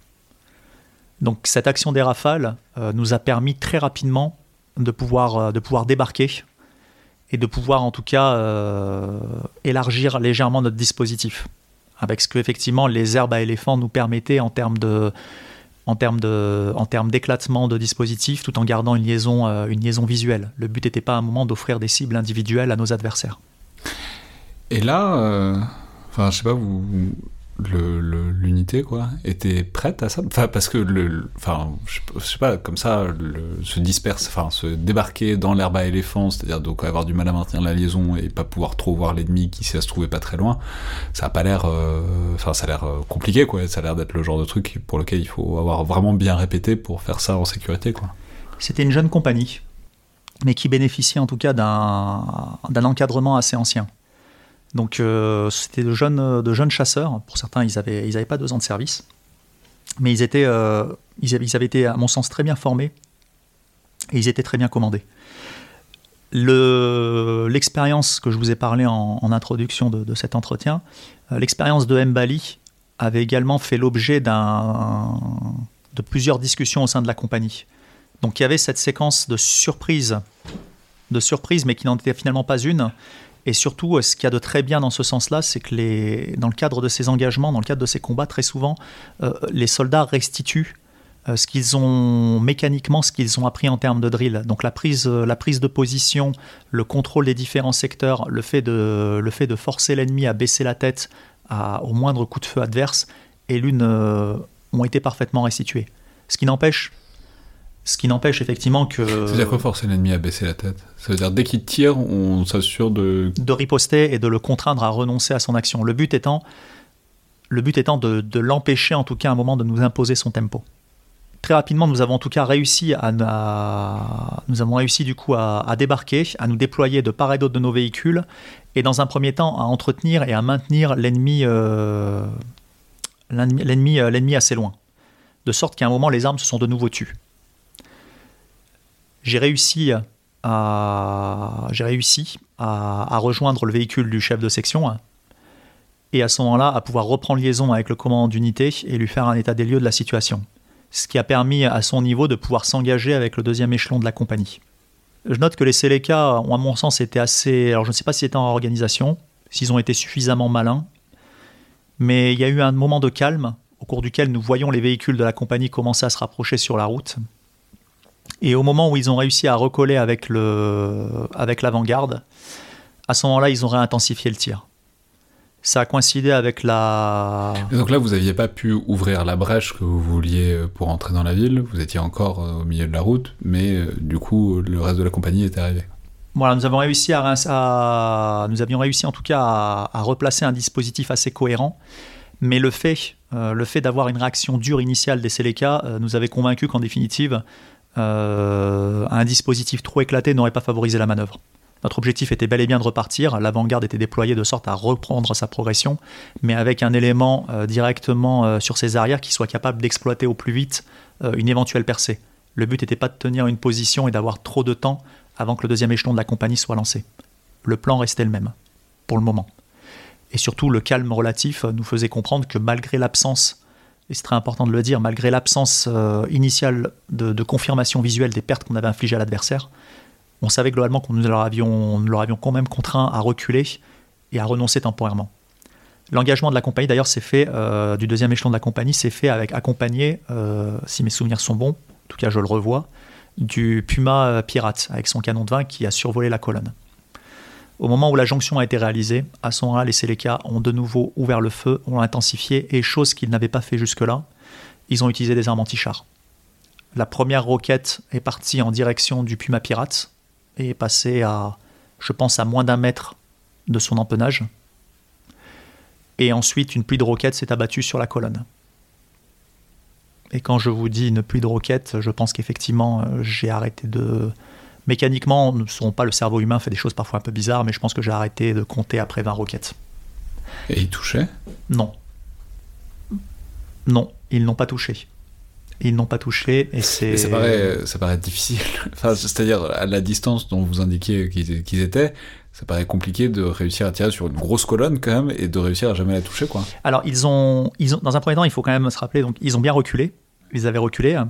Donc cette action des rafales nous a permis très rapidement de pouvoir, euh, de pouvoir débarquer et de pouvoir en tout cas euh, élargir légèrement notre dispositif avec ce que effectivement les herbes à éléphants nous permettaient en termes de en termes de en termes d'éclatement de dispositifs tout en gardant une liaison euh, une liaison visuelle. Le but n'était pas à un moment d'offrir des cibles individuelles à nos adversaires. Et là enfin je sais pas vous l'unité quoi était prête à ça? Enfin parce que le enfin je, sais pas comme ça se disperse enfin se débarquer dans l'herbe à éléphant c'est-à-dire donc avoir du mal à maintenir la liaison et pas pouvoir trop voir l'ennemi qui se trouvait pas très loin ça a pas l'air euh, enfin ça a l'air euh, compliqué quoi. Ça a l'air d'être le genre de truc pour lequel il faut avoir vraiment bien répété pour faire ça en sécurité quoi. C'était une jeune compagnie mais qui bénéficiait en tout cas d'un encadrement assez ancien donc euh, c'était de jeunes, de jeunes chasseurs. Pour certains, ils n'avaient ils avaient pas deux ans de service. Mais ils, étaient, euh, ils, avaient, été, à mon sens, très bien formés. Et ils étaient très bien commandés. L'expérience que je vous ai parlé en, introduction de, cet entretien, euh, l'expérience de Mbali avait également fait l'objet de plusieurs discussions au sein de la compagnie. Donc il y avait cette séquence de surprise, de surprise, mais qui n'en était finalement pas une, et surtout, euh, ce qu'il y a de très bien dans ce sens-là, c'est que dans le cadre de ces engagements, dans le cadre de ces combats, très souvent, euh, les soldats restituent euh, ce qu'ils ont mécaniquement, ce qu'ils ont appris en termes de drill. Donc la prise, la prise de position, le contrôle des différents secteurs, le fait de, forcer l'ennemi à baisser la tête au moindre coup de feu adverse, et l'une ont été parfaitement restitués. Ce qui n'empêche ce qui n'empêche effectivement que. C'est-à-dire quoi forcer l'ennemi à baisser la tête? Ça veut dire dès qu'il tire, on s'assure de. De riposter et de le contraindre à renoncer à son action. Le but étant, le but étant de, l'empêcher en tout cas à un moment de nous imposer son tempo. Très rapidement, nous avons en tout cas réussi à, nous avons réussi du coup à, débarquer, à nous déployer de part et d'autre de nos véhicules, et dans un premier temps à entretenir et à maintenir l'ennemi, euh, l'ennemi, euh, l'ennemi assez loin, de sorte qu'à un moment les armes se sont de nouveau tues j'ai réussi j'ai réussi à, rejoindre le véhicule du chef de section et à ce moment-là à pouvoir reprendre liaison avec le commandant d'unité et lui faire un état des lieux de la situation. Ce qui a permis à son niveau de pouvoir s'engager avec le deuxième échelon de la compagnie. Je note que les Seleka ont à mon sens été assez... Alors je ne sais pas si c'était en organisation, s'ils ont été suffisamment malins, mais il y a eu un moment de calme au cours duquel nous voyons les véhicules de la compagnie commencer à se rapprocher sur la route. Et au moment où ils ont réussi à recoller avec l'avant-garde, à ce moment-là, ils ont réintensifié le tir. Ça a coïncidé avec la. donc là, vous n'aviez pas pu ouvrir la brèche que vous vouliez pour entrer dans la ville. Vous étiez encore euh, au milieu de la route, mais euh, du coup, le reste de la compagnie était arrivé. Voilà, nous avons réussi à, nous avions réussi en tout cas à, replacer un dispositif assez cohérent. Mais le fait, euh, le fait d'avoir une réaction dure initiale des Seleka nous avait convaincu qu'en définitive, un dispositif trop éclaté n'aurait pas favorisé la manœuvre. Notre objectif était bel et bien de repartir. L'avant-garde était déployée de sorte à reprendre sa progression, mais avec un élément euh, directement euh, sur ses arrières qui soit capable d'exploiter au plus vite euh, une éventuelle percée. Le but n'était pas de tenir une position et d'avoir trop de temps avant que le deuxième échelon de la compagnie soit lancé. Le plan restait le même, pour le moment. Et surtout, le calme relatif nous faisait comprendre que malgré l'absence, et c'est très important de le dire, malgré l'absence initiale de confirmation visuelle des pertes qu'on avait infligées à l'adversaire, on savait globalement qu'on nous leur avions, quand même contraint à reculer et à renoncer temporairement. L'engagement de la compagnie, d'ailleurs, s'est fait, euh, du deuxième échelon de la compagnie, s'est fait avec accompagné, euh, si mes souvenirs sont bons, en tout cas je le revois, du Puma euh, Pirate, avec son canon de vin qui a survolé la colonne. Au moment où la jonction a été réalisée, à ce moment-là, les Seleka ont de nouveau ouvert le feu, ont intensifié, et chose qu'ils n'avaient pas fait jusque-là, ils ont utilisé des armes anti-chars. La première roquette est partie en direction du Puma Pirate, est passé à, je pense, à moins d'un mètre de son empennage. Et ensuite, une pluie de roquettes s'est abattue sur la colonne. Et quand je vous dis une pluie de roquettes, je pense qu'effectivement, euh, j'ai arrêté de. Mécaniquement, ne sont pas le cerveau humain fait des choses parfois un peu bizarres, mais je pense que j'ai arrêté de compter après 20 roquettes. Et ils touchaient? Non. Non, ils n'ont pas touché ils n'ont pas touché et c'est. Ça paraît, ça paraît difficile. Enfin, c'est-à-dire à la distance dont vous indiquiez qu'ils étaient, ça paraît compliqué de réussir à tirer sur une grosse colonne quand même et de réussir à jamais la toucher quoi. Alors ils ont, ils ont, dans un premier temps, il faut quand même se rappeler, donc ils ont bien reculé. Ils avaient reculé.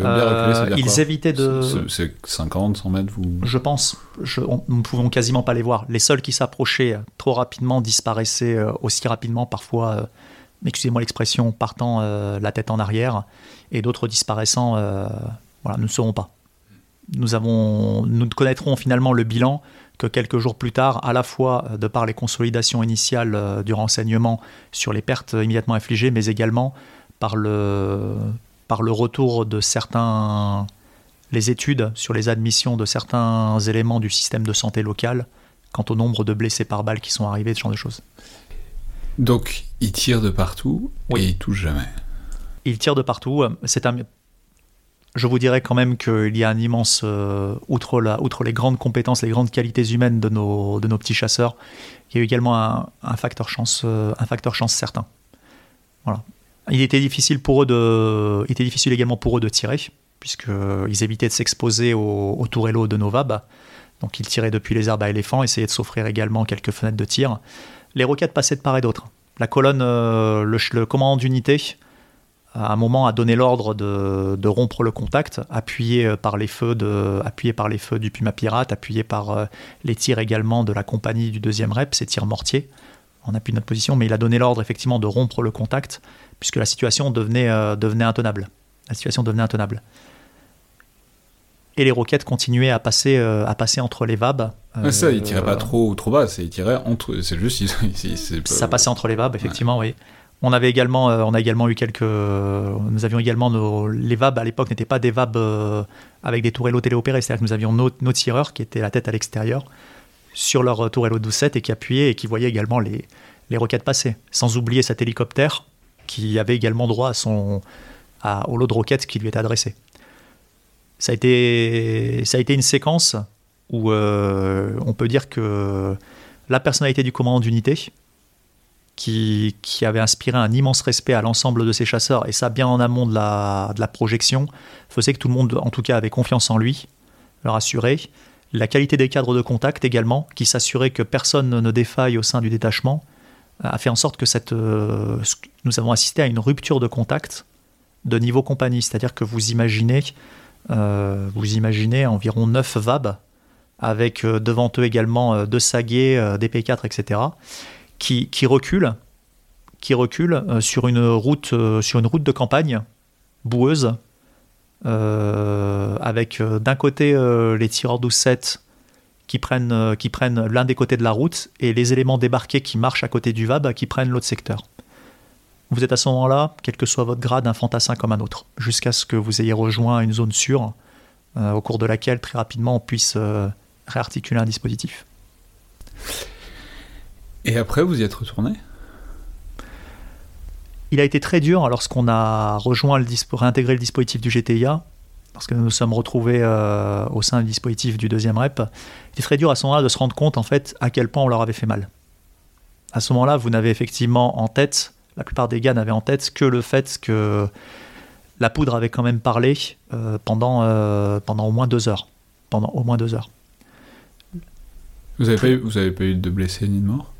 Euh, ils évitaient de. C'est 50, 100 mètres vous... Je pense. Je, nous ne pouvons quasiment pas les voir. Les seuls qui s'approchaient trop rapidement disparaissaient euh, aussi rapidement, parfois, euh, excusez-moi l'expression, partant la tête en arrière et d'autres disparaissant, voilà, nous ne saurons pas. Nous, avons, nous ne connaîtrons finalement le bilan que quelques jours plus tard, à la fois de par les consolidations initiales du renseignement sur les pertes immédiatement infligées, mais également par le, par le retour de certains, les études sur les admissions de certains éléments du système de santé local quant au nombre de blessés par balle qui sont arrivés, ce genre de choses. Donc, ils tirent de partout et ils touchent jamais. Il tire de partout. C'est un, je vous dirais quand même qu'il y a un immense, euh, outre, la, outre les grandes compétences, les grandes qualités humaines de nos, de nos petits chasseurs, il y a également un, facteur chance, euh, un facteur chance certain. Voilà. Il était difficile pour eux de, était difficile également pour eux de tirer, puisqu'ils évitaient de s'exposer aux, aux tourellos de nos VAB. Donc ils tiraient depuis les herbes à éléphants, essayaient de s'offrir également quelques fenêtres de tir. Les roquettes passaient de part et d'autre. La colonne, euh, le, commandant d'unité à un moment a donné l'ordre de, rompre le contact, appuyé euh, par les feux, de, appuyé par les feux du Puma Pirate, appuyé par euh, les tirs également de la compagnie du deuxième rep, ces tirs mortiers, en appui de notre position, mais il a donné l'ordre effectivement de rompre le contact, puisque la situation devenait, euh, devenait intenable. La situation devenait intenable. Et les roquettes continuaient à passer, à passer entre les VAB. ça, ils tiraient pas trop trop bas, ils tiraient entre. C'est juste. ça passait entre les VAB, effectivement, oui. On avait également, euh, on a également eu quelques, nous avions également nos, les VAB à l'époque n'étaient pas des VAB euh, avec des tourellos téléopérés, c'est-à-dire que nous avions nos, tireurs qui étaient la tête à l'extérieur sur leur tourello 12-7 et qui appuyaient et qui voyaient également les, les roquettes passer, sans oublier cet hélicoptère qui avait également droit à son, au lot de roquettes qui lui était adressé. Ça a été, ça a été une séquence où euh, on peut dire que la personnalité du commandant d'unité, qui, avait inspiré un immense respect à l'ensemble de ses chasseurs, et ça bien en amont de la, de la projection, faisait que tout le monde, en tout cas, avait confiance en lui, le rassurait. La qualité des cadres de contact également, qui s'assurait que personne ne défaille au sein du détachement, a fait en sorte que euh, nous avons assisté à une rupture de contact de niveau compagnie. C'est-à-dire que vous imaginez, euh, vous imaginez environ 9 VAB avec euh, devant eux également deux Saguet, des P4, etc., qui, qui reculent, qui reculent sur, une route, sur une route de campagne boueuse, avec d'un côté les tireurs 12-7 qui prennent, euh, qui prennent l'un des côtés de la route et les éléments débarqués qui marchent à côté du VAB qui prennent l'autre secteur. Vous êtes à ce moment-là, quel que soit votre grade, un fantassin comme un autre, jusqu'à ce que vous ayez rejoint une zone sûre euh, au cours de laquelle très rapidement on puisse euh, réarticuler un dispositif. Et après, vous y êtes retourné? Il a été très dur lorsqu'on a rejoint le réintégré le dispositif du GTIA parce que nous nous sommes retrouvés euh, au sein du dispositif du deuxième rep, il est très dur à ce moment-là de se rendre compte en fait à quel point on leur avait fait mal. À ce moment-là, vous n'avez effectivement en tête, la plupart des gars n'avaient en tête que le fait que la poudre avait quand même parlé euh, pendant, euh, pendant au moins deux heures. Pendant au moins deux heures. Vous n'avez pas, eu, vous avez pas eu de blessés ni de morts?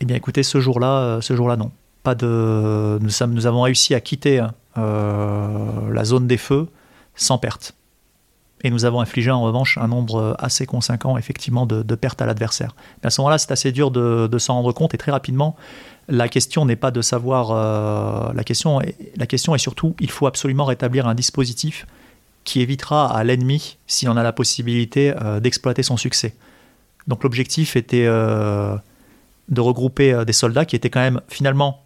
Eh bien écoutez, ce jour-là, ce jour-là non. Pas de, nous, sommes, nous avons réussi à quitter la zone des feux sans perte. Et nous avons infligé en revanche un nombre assez conséquent effectivement de, pertes à l'adversaire. à ce moment-là, c'est assez dur de, s'en rendre compte et très rapidement, la question n'est pas de savoir. Euh, la, question est, la question est surtout, il faut absolument rétablir un dispositif qui évitera à l'ennemi, s'il en a la possibilité, euh, d'exploiter son succès. Donc l'objectif était euh, de regrouper des soldats qui étaient quand même finalement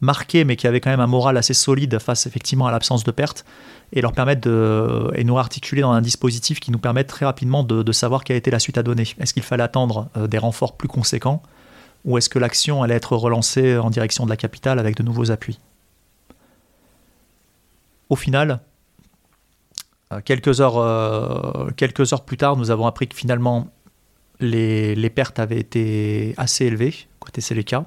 marqués, mais qui avaient quand même un moral assez solide face effectivement à l'absence de pertes, et leur permettre de et nous articuler dans un dispositif qui nous permette très rapidement de, savoir quelle était la suite à donner. Est-ce qu'il fallait attendre euh, des renforts plus conséquents ou est-ce que l'action allait être relancée en direction de la capitale avec de nouveaux appuis? Au final, euh, quelques heures, euh, quelques heures plus tard, nous avons appris que finalement les, les pertes avaient été assez élevées côté Seleka.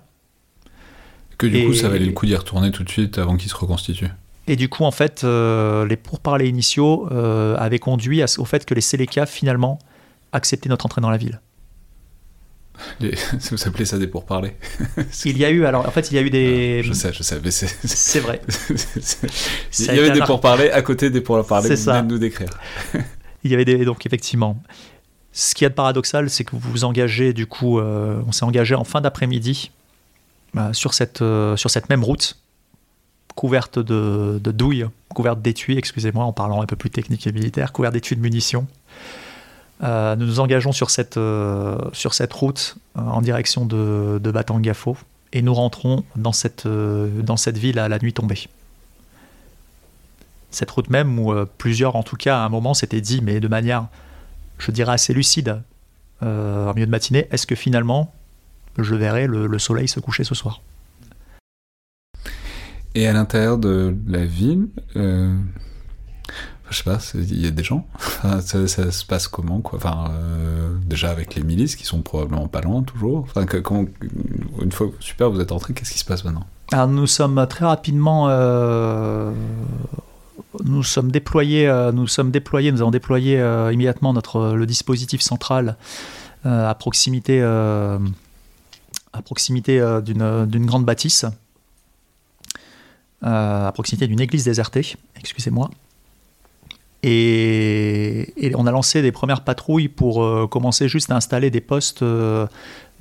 Que du coup, ça valait le coup d'y retourner tout de suite avant qu'il se reconstitue et du coup, en fait, euh, les pourparlers initiaux euh, avaient conduit au fait que les Séléka, finalement, acceptaient notre entrée dans la ville. Vous appelez ça des pourparlers Il y a eu, alors en fait, il y a eu des. Ah, je sais, je sais, mais c'est. C'est vrai. il y avait des pourparlers à côté des pourparlers que vous venez de nous décrire. il y avait des. Donc, effectivement. Ce qui est paradoxal, c'est que vous vous engagez, du coup, euh, on s'est engagé en fin d'après-midi sur, cette, sur cette même route couverte de, douilles, couverte d'étuis, excusez-moi, en parlant un peu plus technique et militaire, couverte d'étuis de munitions. Euh, nous nous engageons sur cette, euh, route euh, en direction de, de Batangafo et nous rentrons dans cette, dans cette ville à la nuit tombée. Cette route même où plusieurs, en tout cas, à un moment, s'étaient dit, mais de manière, je dirais, assez lucide, en milieu de matinée, est-ce que finalement, je verrai le soleil se coucher ce soir et à l'intérieur de la ville, euh, je sais pas, il y a des gens. ça, se passe comment quoi? Enfin, euh, déjà avec les milices qui sont probablement pas loin toujours. Enfin, quand, une fois super, vous êtes entré, qu'est-ce qui se passe maintenant? Alors nous sommes très rapidement. Euh, nous sommes déployés, euh, nous sommes déployés, nous avons déployé immédiatement notre le dispositif central à proximité, à proximité d'une grande bâtisse euh, à proximité d'une église désertée, excusez-moi. Et, on a lancé des premières patrouilles pour euh, commencer juste à installer des postes, euh,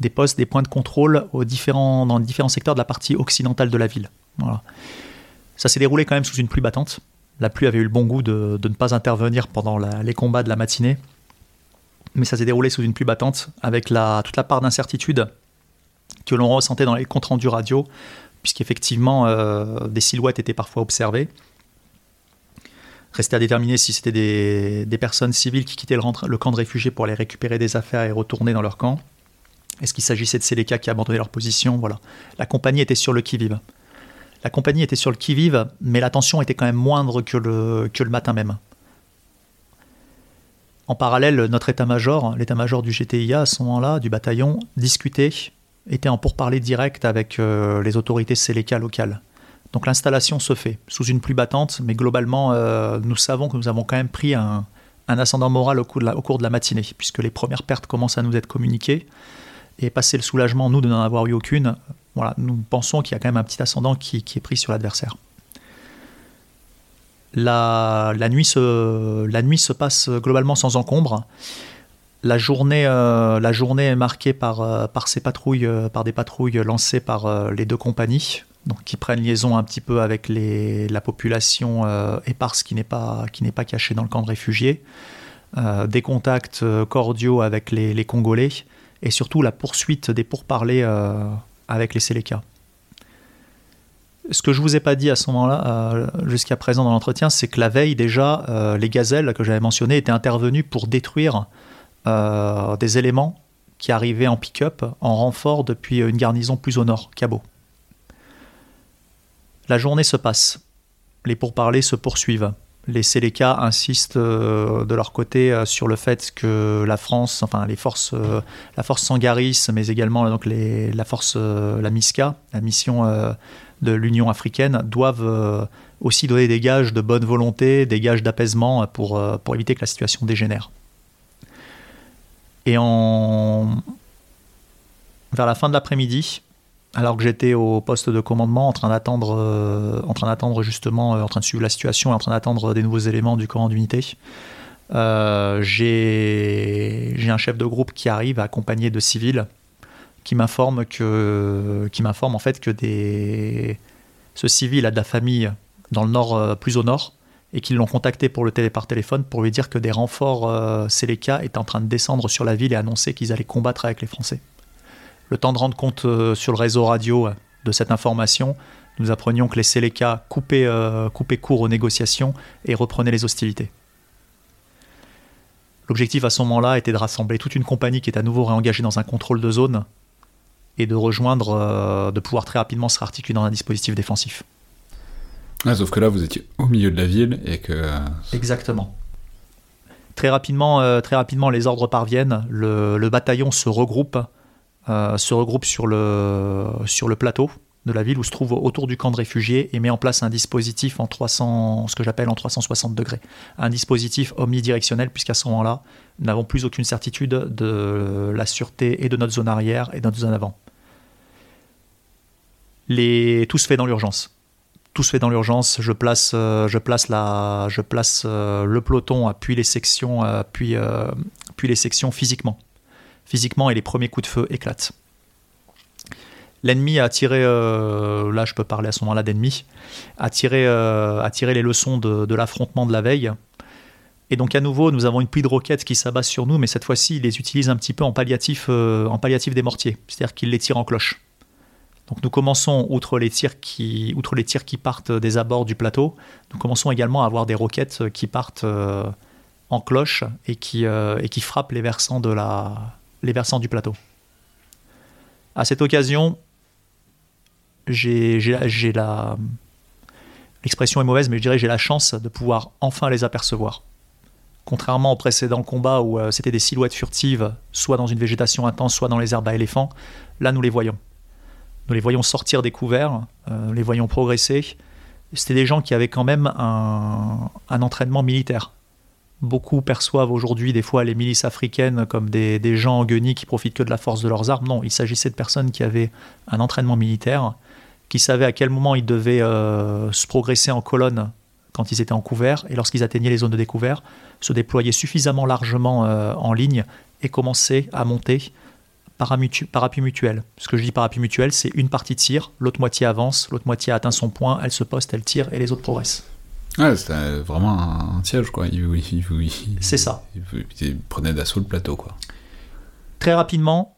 des postes, des points de contrôle dans différents secteurs de la partie occidentale de la ville. Ça s'est déroulé quand même sous une pluie battante. La pluie avait eu le bon goût de, ne pas intervenir pendant les combats de la matinée. Mais ça s'est déroulé sous une pluie battante avec toute la part d'incertitude que l'on ressentait dans les comptes rendus radio puisqu'effectivement, euh, des silhouettes étaient parfois observées. Restait à déterminer si c'était des, personnes civiles qui quittaient le, camp de réfugiés pour aller récupérer des affaires et retourner dans leur camp. Est-ce qu'il s'agissait de Séléka qui abandonnaient leur position? Voilà. La compagnie était sur le qui-vive. La compagnie était sur le qui-vive, mais la tension était quand même moindre que le, que le matin même. En parallèle, notre état-major, l'état-major du GTIA à ce moment-là, du bataillon, discutait était en pourparlers direct avec euh, les autorités Séléka locales. Donc l'installation se fait sous une pluie battante, mais globalement, euh, nous savons que nous avons quand même pris un, ascendant moral au, cours de la matinée, puisque les premières pertes commencent à nous être communiquées. Et passer le soulagement, nous, de n'en avoir eu aucune, voilà, nous pensons qu'il y a quand même un petit ascendant qui, est pris sur l'adversaire. La, nuit se, la nuit se passe globalement sans encombre. La journée, euh, la journée est marquée par, euh, ces patrouilles, euh, par des patrouilles lancées par les deux compagnies, donc qui prennent liaison un petit peu avec la population éparse qui n'est pas, pas cachée dans le camp de réfugiés, des contacts cordiaux avec les, Congolais et surtout la poursuite des pourparlers avec les Séléka. Ce que je vous ai pas dit à ce moment-là, jusqu'à présent dans l'entretien, c'est que la veille déjà, les gazelles que j'avais mentionnées étaient intervenues pour détruire euh, des éléments qui arrivaient en pick-up, en renfort depuis une garnison plus au nord, Cabo. La journée se passe. Les pourparlers se poursuivent. Les Séléka insistent euh, de leur côté euh, sur le fait que la France, enfin les forces, la force Sangaris, mais également donc la force, la MISCA, la mission de l'Union africaine, doivent aussi donner des gages de bonne volonté, des gages d'apaisement pour, pour éviter que la situation dégénère. Et en... vers la fin de l'après-midi, alors que j'étais au poste de commandement en train d'attendre, euh, en train d'attendre justement, euh, en train de suivre la situation et en train d'attendre des nouveaux éléments du command d'unité, euh, j'ai un chef de groupe qui arrive accompagné de civils qui m'informe que, qui m'informe en fait que des, ce civil a de la famille dans le nord, plus au nord, et qu'ils l'ont contacté pour par téléphone pour lui dire que des renforts euh, étaient en train de descendre sur la ville et annoncer qu'ils allaient combattre avec les Français. Le temps de rendre compte euh, sur le réseau radio euh, de cette information, nous apprenions que les Seleka coupaient, euh, coupaient court aux négociations et reprenaient les hostilités. L'objectif à ce moment-là était de rassembler toute une compagnie qui est à nouveau réengagée dans un contrôle de zone et de rejoindre, de pouvoir très rapidement se réarticuler dans un dispositif défensif sauf que là, vous étiez au milieu de la ville et que. Euh, Exactement. Très rapidement, euh, très rapidement, les ordres parviennent. Le, bataillon se regroupe, euh, se regroupe sur le, sur le plateau de la ville où se trouve autour du camp de réfugiés et met en place un dispositif en 300, ce que j'appelle en 360 degrés. Un dispositif omnidirectionnel, puisqu'à ce moment-là, nous n'avons plus aucune certitude de la sûreté et de notre zone arrière et de notre zone avant. Tout se fait dans l'urgence tout se fait dans l'urgence. Je place, euh, je place, la, je place euh, le peloton, puis les sections, euh, puis, puis les sections physiquement. Physiquement, et les premiers coups de feu éclatent. L'ennemi a tiré, là je peux parler à ce moment-là d'ennemi, a tiré, a tiré les leçons de, de l'affrontement de la veille. Et donc à nouveau, nous avons une pluie de roquettes qui s'abat sur nous, mais cette fois-ci, il les utilise un petit peu en palliatif, en palliatif des mortiers, c'est-à-dire qu'il les tire en cloche. Donc nous commençons, outre les, tirs qui, partent des abords du plateau, nous commençons également à avoir des roquettes qui partent euh, en cloche et qui, euh, frappent les versants, du plateau. À cette occasion, j'ai la... L'expression est mauvaise, mais je dirais j'ai la chance de pouvoir enfin les apercevoir. Contrairement au précédent combat où euh, c'était des silhouettes furtives, soit dans une végétation intense, soit dans les herbes à éléphants, là nous les voyons. Nous les voyons sortir des couverts, euh, les voyons progresser. C'était des gens qui avaient quand même un, entraînement militaire. Beaucoup perçoivent aujourd'hui des fois les milices africaines comme des, gens en guenilles qui profitent que de la force de leurs armes. Non, il s'agissait de personnes qui avaient un entraînement militaire, qui savaient à quel moment ils devaient euh, se progresser en colonne quand ils étaient en couvert, et lorsqu'ils atteignaient les zones de découvert, se déployer suffisamment largement euh, en ligne et commencer à monter parappui mutuel. Ce que je dis parappui mutuel, c'est une partie tire, l'autre moitié avance, l'autre moitié atteint son point, elle se poste, elle tire et les autres progressent. Ouais, c'était vraiment un, siège, quoi. C'est ça. Il, prenait d'assaut le plateau, quoi. Très rapidement,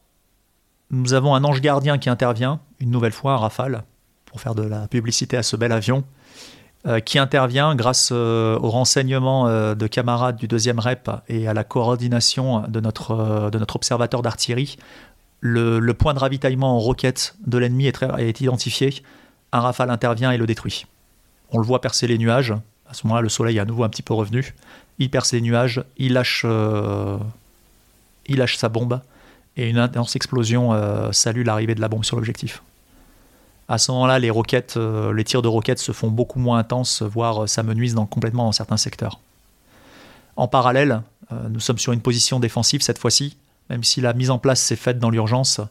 nous avons un ange gardien qui intervient, une nouvelle fois, un Rafale, pour faire de la publicité à ce bel avion, euh, qui intervient grâce euh, au renseignement euh, de camarades du deuxième REP et à la coordination de notre, de notre observateur d'artillerie le, point de ravitaillement en roquette de l'ennemi est, identifié. Un rafale intervient et le détruit. On le voit percer les nuages. À ce moment-là, le soleil est à nouveau un petit peu revenu. Il perce les nuages, il lâche, euh, sa bombe et une intense explosion euh, salue l'arrivée de la bombe sur l'objectif. À ce moment-là, les euh, les tirs de roquettes se font beaucoup moins intenses, voire s'amenuisent complètement dans certains secteurs. En parallèle, nous sommes sur une position défensive cette fois-ci, même si la mise en place s'est faite dans l'urgence.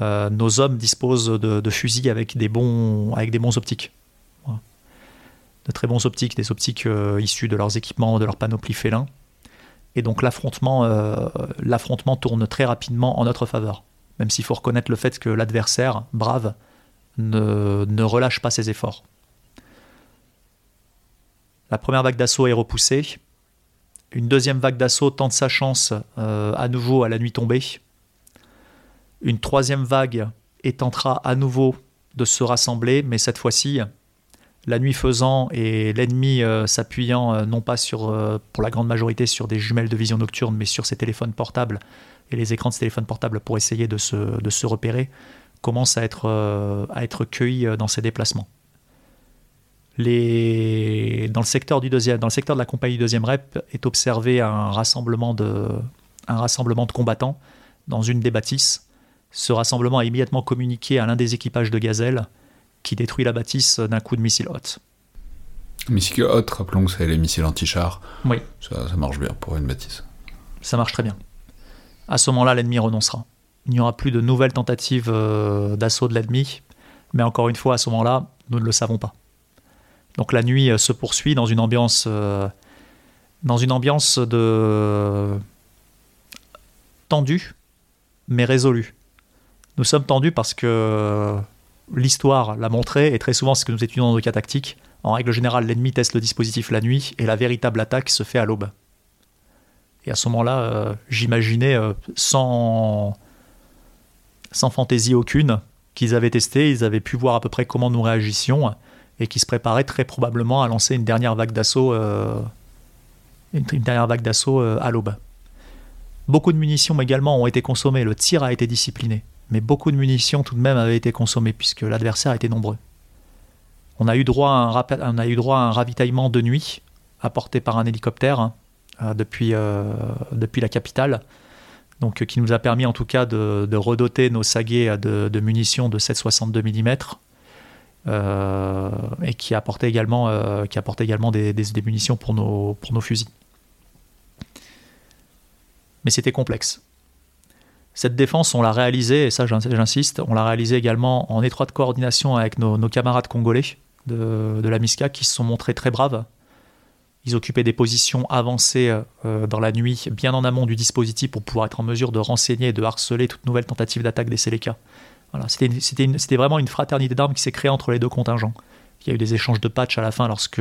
nos hommes disposent de, fusils avec des bons, optiques. De très bons optiques, des optiques issues de leurs équipements, de leur panoplie félin. Et donc l'affrontement, l'affrontement tourne très rapidement en notre faveur. Même s'il faut reconnaître le fait que l'adversaire, brave, ne, relâche pas ses efforts. La première vague d'assaut est repoussée. Une deuxième vague d'assaut tente sa chance euh, à nouveau à la nuit tombée. Une troisième vague tentera à nouveau de se rassembler, mais cette fois-ci, la nuit faisant et l'ennemi euh, s'appuyant euh, non pas sur, pour la grande majorité sur des jumelles de vision nocturne, mais sur ses téléphones portables et les écrans de ses téléphones portables pour essayer de se, repérer, commence à être, à être cueilli dans ses déplacements. Les... Dans, le secteur du deuxième, dans le secteur de la compagnie du deuxième REP est observé un rassemblement, de, un rassemblement de combattants dans une des bâtisses. Ce rassemblement a immédiatement communiqué à l'un des équipages de Gazelle qui détruit la bâtisse d'un coup de missile hot. Missile hot, rappelons que c'est les missiles anti-chars. Oui. Ça, ça marche bien pour une bâtisse. Ça marche très bien. À ce moment-là, l'ennemi renoncera il n'y aura plus de nouvelles tentatives euh, d'assaut de l'ennemi. Mais encore une fois, à ce moment-là, nous ne le savons pas. Donc la nuit euh, se poursuit dans une ambiance, euh, dans une ambiance de tendue, mais résolue. Nous sommes tendus parce que l'histoire l'a montré, et très souvent, ce que nous étudions dans nos cas tactiques, en règle générale, l'ennemi teste le dispositif la nuit, et la véritable attaque se fait à l'aube. Et à ce moment-là, j'imaginais, sans sans fantaisie aucune, qu'ils avaient testé, ils avaient pu voir à peu près comment nous réagissions et qui se préparaient très probablement à lancer une dernière vague d'assaut, euh, une, dernière vague d'assaut euh, à l'aube. Beaucoup de munitions également ont été consommées, le tir a été discipliné, mais beaucoup de munitions tout de même avaient été consommées puisque l'adversaire était nombreux. On a, eu droit à un ravitaillement de nuit apporté par un hélicoptère hein, euh, depuis, depuis la capitale donc qui nous a permis en tout cas de, redoter nos saguets de, munitions de 7,62 mm et qui apportait également, euh, qui apportait également des, munitions pour nos, pour nos fusils. Mais c'était complexe. Cette défense, on l'a réalisée, et ça j'insiste, on l'a réalisée également en étroite coordination avec nos, camarades congolais de, la MISCA qui se sont montrés très braves ils occupaient des positions avancées euh, dans la nuit, bien en amont du dispositif, pour pouvoir être en mesure de renseigner et de harceler toute nouvelle tentative d'attaque des Seleka. Voilà, C'était vraiment une fraternité d'armes qui s'est créée entre les deux contingents. Il y a eu des échanges de patch à la fin lorsque,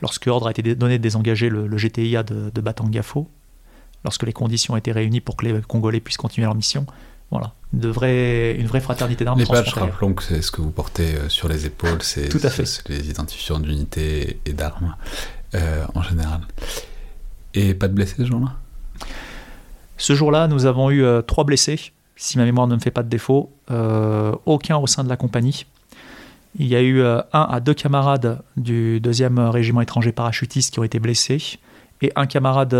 lorsque ordre a été donné de désengager le, GTIA de, de Batangafo, lorsque les conditions étaient réunies pour que les Congolais puissent continuer leur mission. Voilà, une vraie, une vraie fraternité d'armes. Les patchs, rappelons que c'est ce que vous portez euh, sur les épaules, c'est les identifiants d'unités et d'armes. Euh, en général. Et pas de blessés ce jour-là? Ce jour-là, nous avons eu euh, trois blessés, si ma mémoire ne me fait pas de défaut, euh, aucun au sein de la compagnie. Il y a eu un à deux camarades du deuxième régiment étranger parachutiste qui ont été blessés et un camarade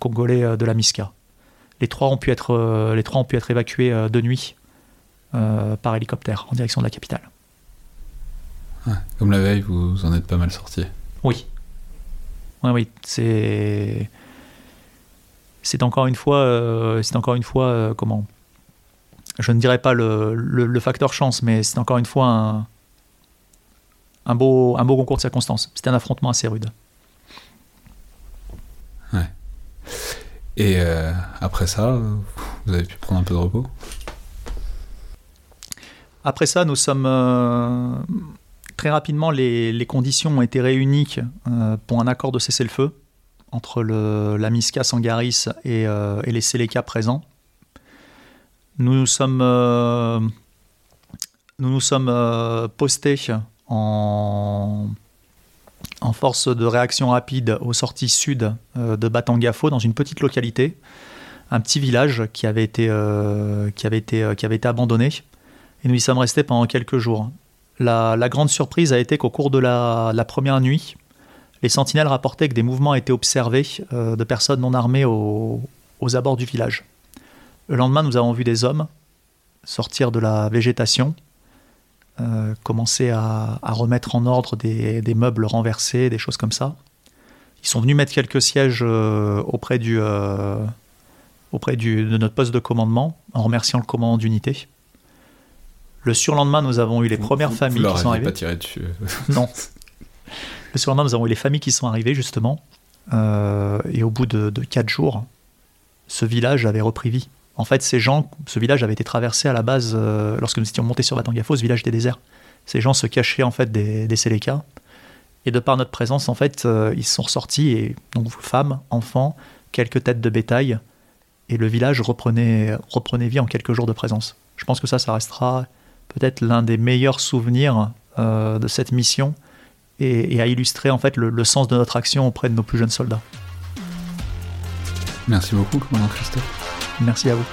congolais de la MISCA. Les trois ont pu être, les trois ont pu être évacués de nuit par hélicoptère en direction de la capitale. comme la veille, vous en êtes pas mal sortis. Oui. Oui, oui. C'est. C'est encore une fois. Euh, c'est encore une fois. Euh, comment Je ne dirais pas le, le, facteur chance, mais c'est encore une fois un. Un beau, un beau concours de circonstances. C'était un affrontement assez rude. Ouais. Et euh, après ça, vous avez pu prendre un peu de repos? Après ça, nous sommes très rapidement, les, conditions ont été réunies pour un accord de cessez-le-feu entre la MISCA Sangaris et, euh, les Seleka présents. Nous nous sommes, euh, sommes postés en, en force de réaction rapide aux sorties sud de Batangafo, dans une petite localité, un petit village qui avait été, qui avait été, qui avait été abandonné. Et nous y sommes restés pendant quelques jours. La, grande surprise a été qu'au cours de la, première nuit, les sentinelles rapportaient que des mouvements étaient observés euh, de personnes non armées aux abords du village. Le lendemain, nous avons vu des hommes sortir de la végétation, euh, commencer à, remettre en ordre des, meubles renversés, des choses comme ça. Ils sont venus mettre quelques sièges auprès, du, auprès du, de notre poste de commandement en remerciant le commandant d'unité. Le surlendemain, nous avons eu les premières familles qui sont arrivées. pas tiré dessus. non. Le surlendemain, nous avons eu les familles qui sont arrivées, justement. Euh, et au bout de, quatre jours, ce village avait repris vie. En fait, ces gens, ce village avait été traversé à la base, euh, lorsque nous étions montés sur Batangafo, ce village était désert. Ces gens se cachaient en fait des, des Séléka. Et de par notre présence, en fait, euh, ils sont ressortis, et donc femmes, enfants, quelques têtes de bétail, et le village reprenait, reprenait vie en quelques jours de présence. Je pense que ça, ça restera peut-être l'un des meilleurs souvenirs de cette mission et, à illustrer en fait le, sens de notre action auprès de nos plus jeunes soldats. Merci beaucoup, commandant Christophe. Merci à vous.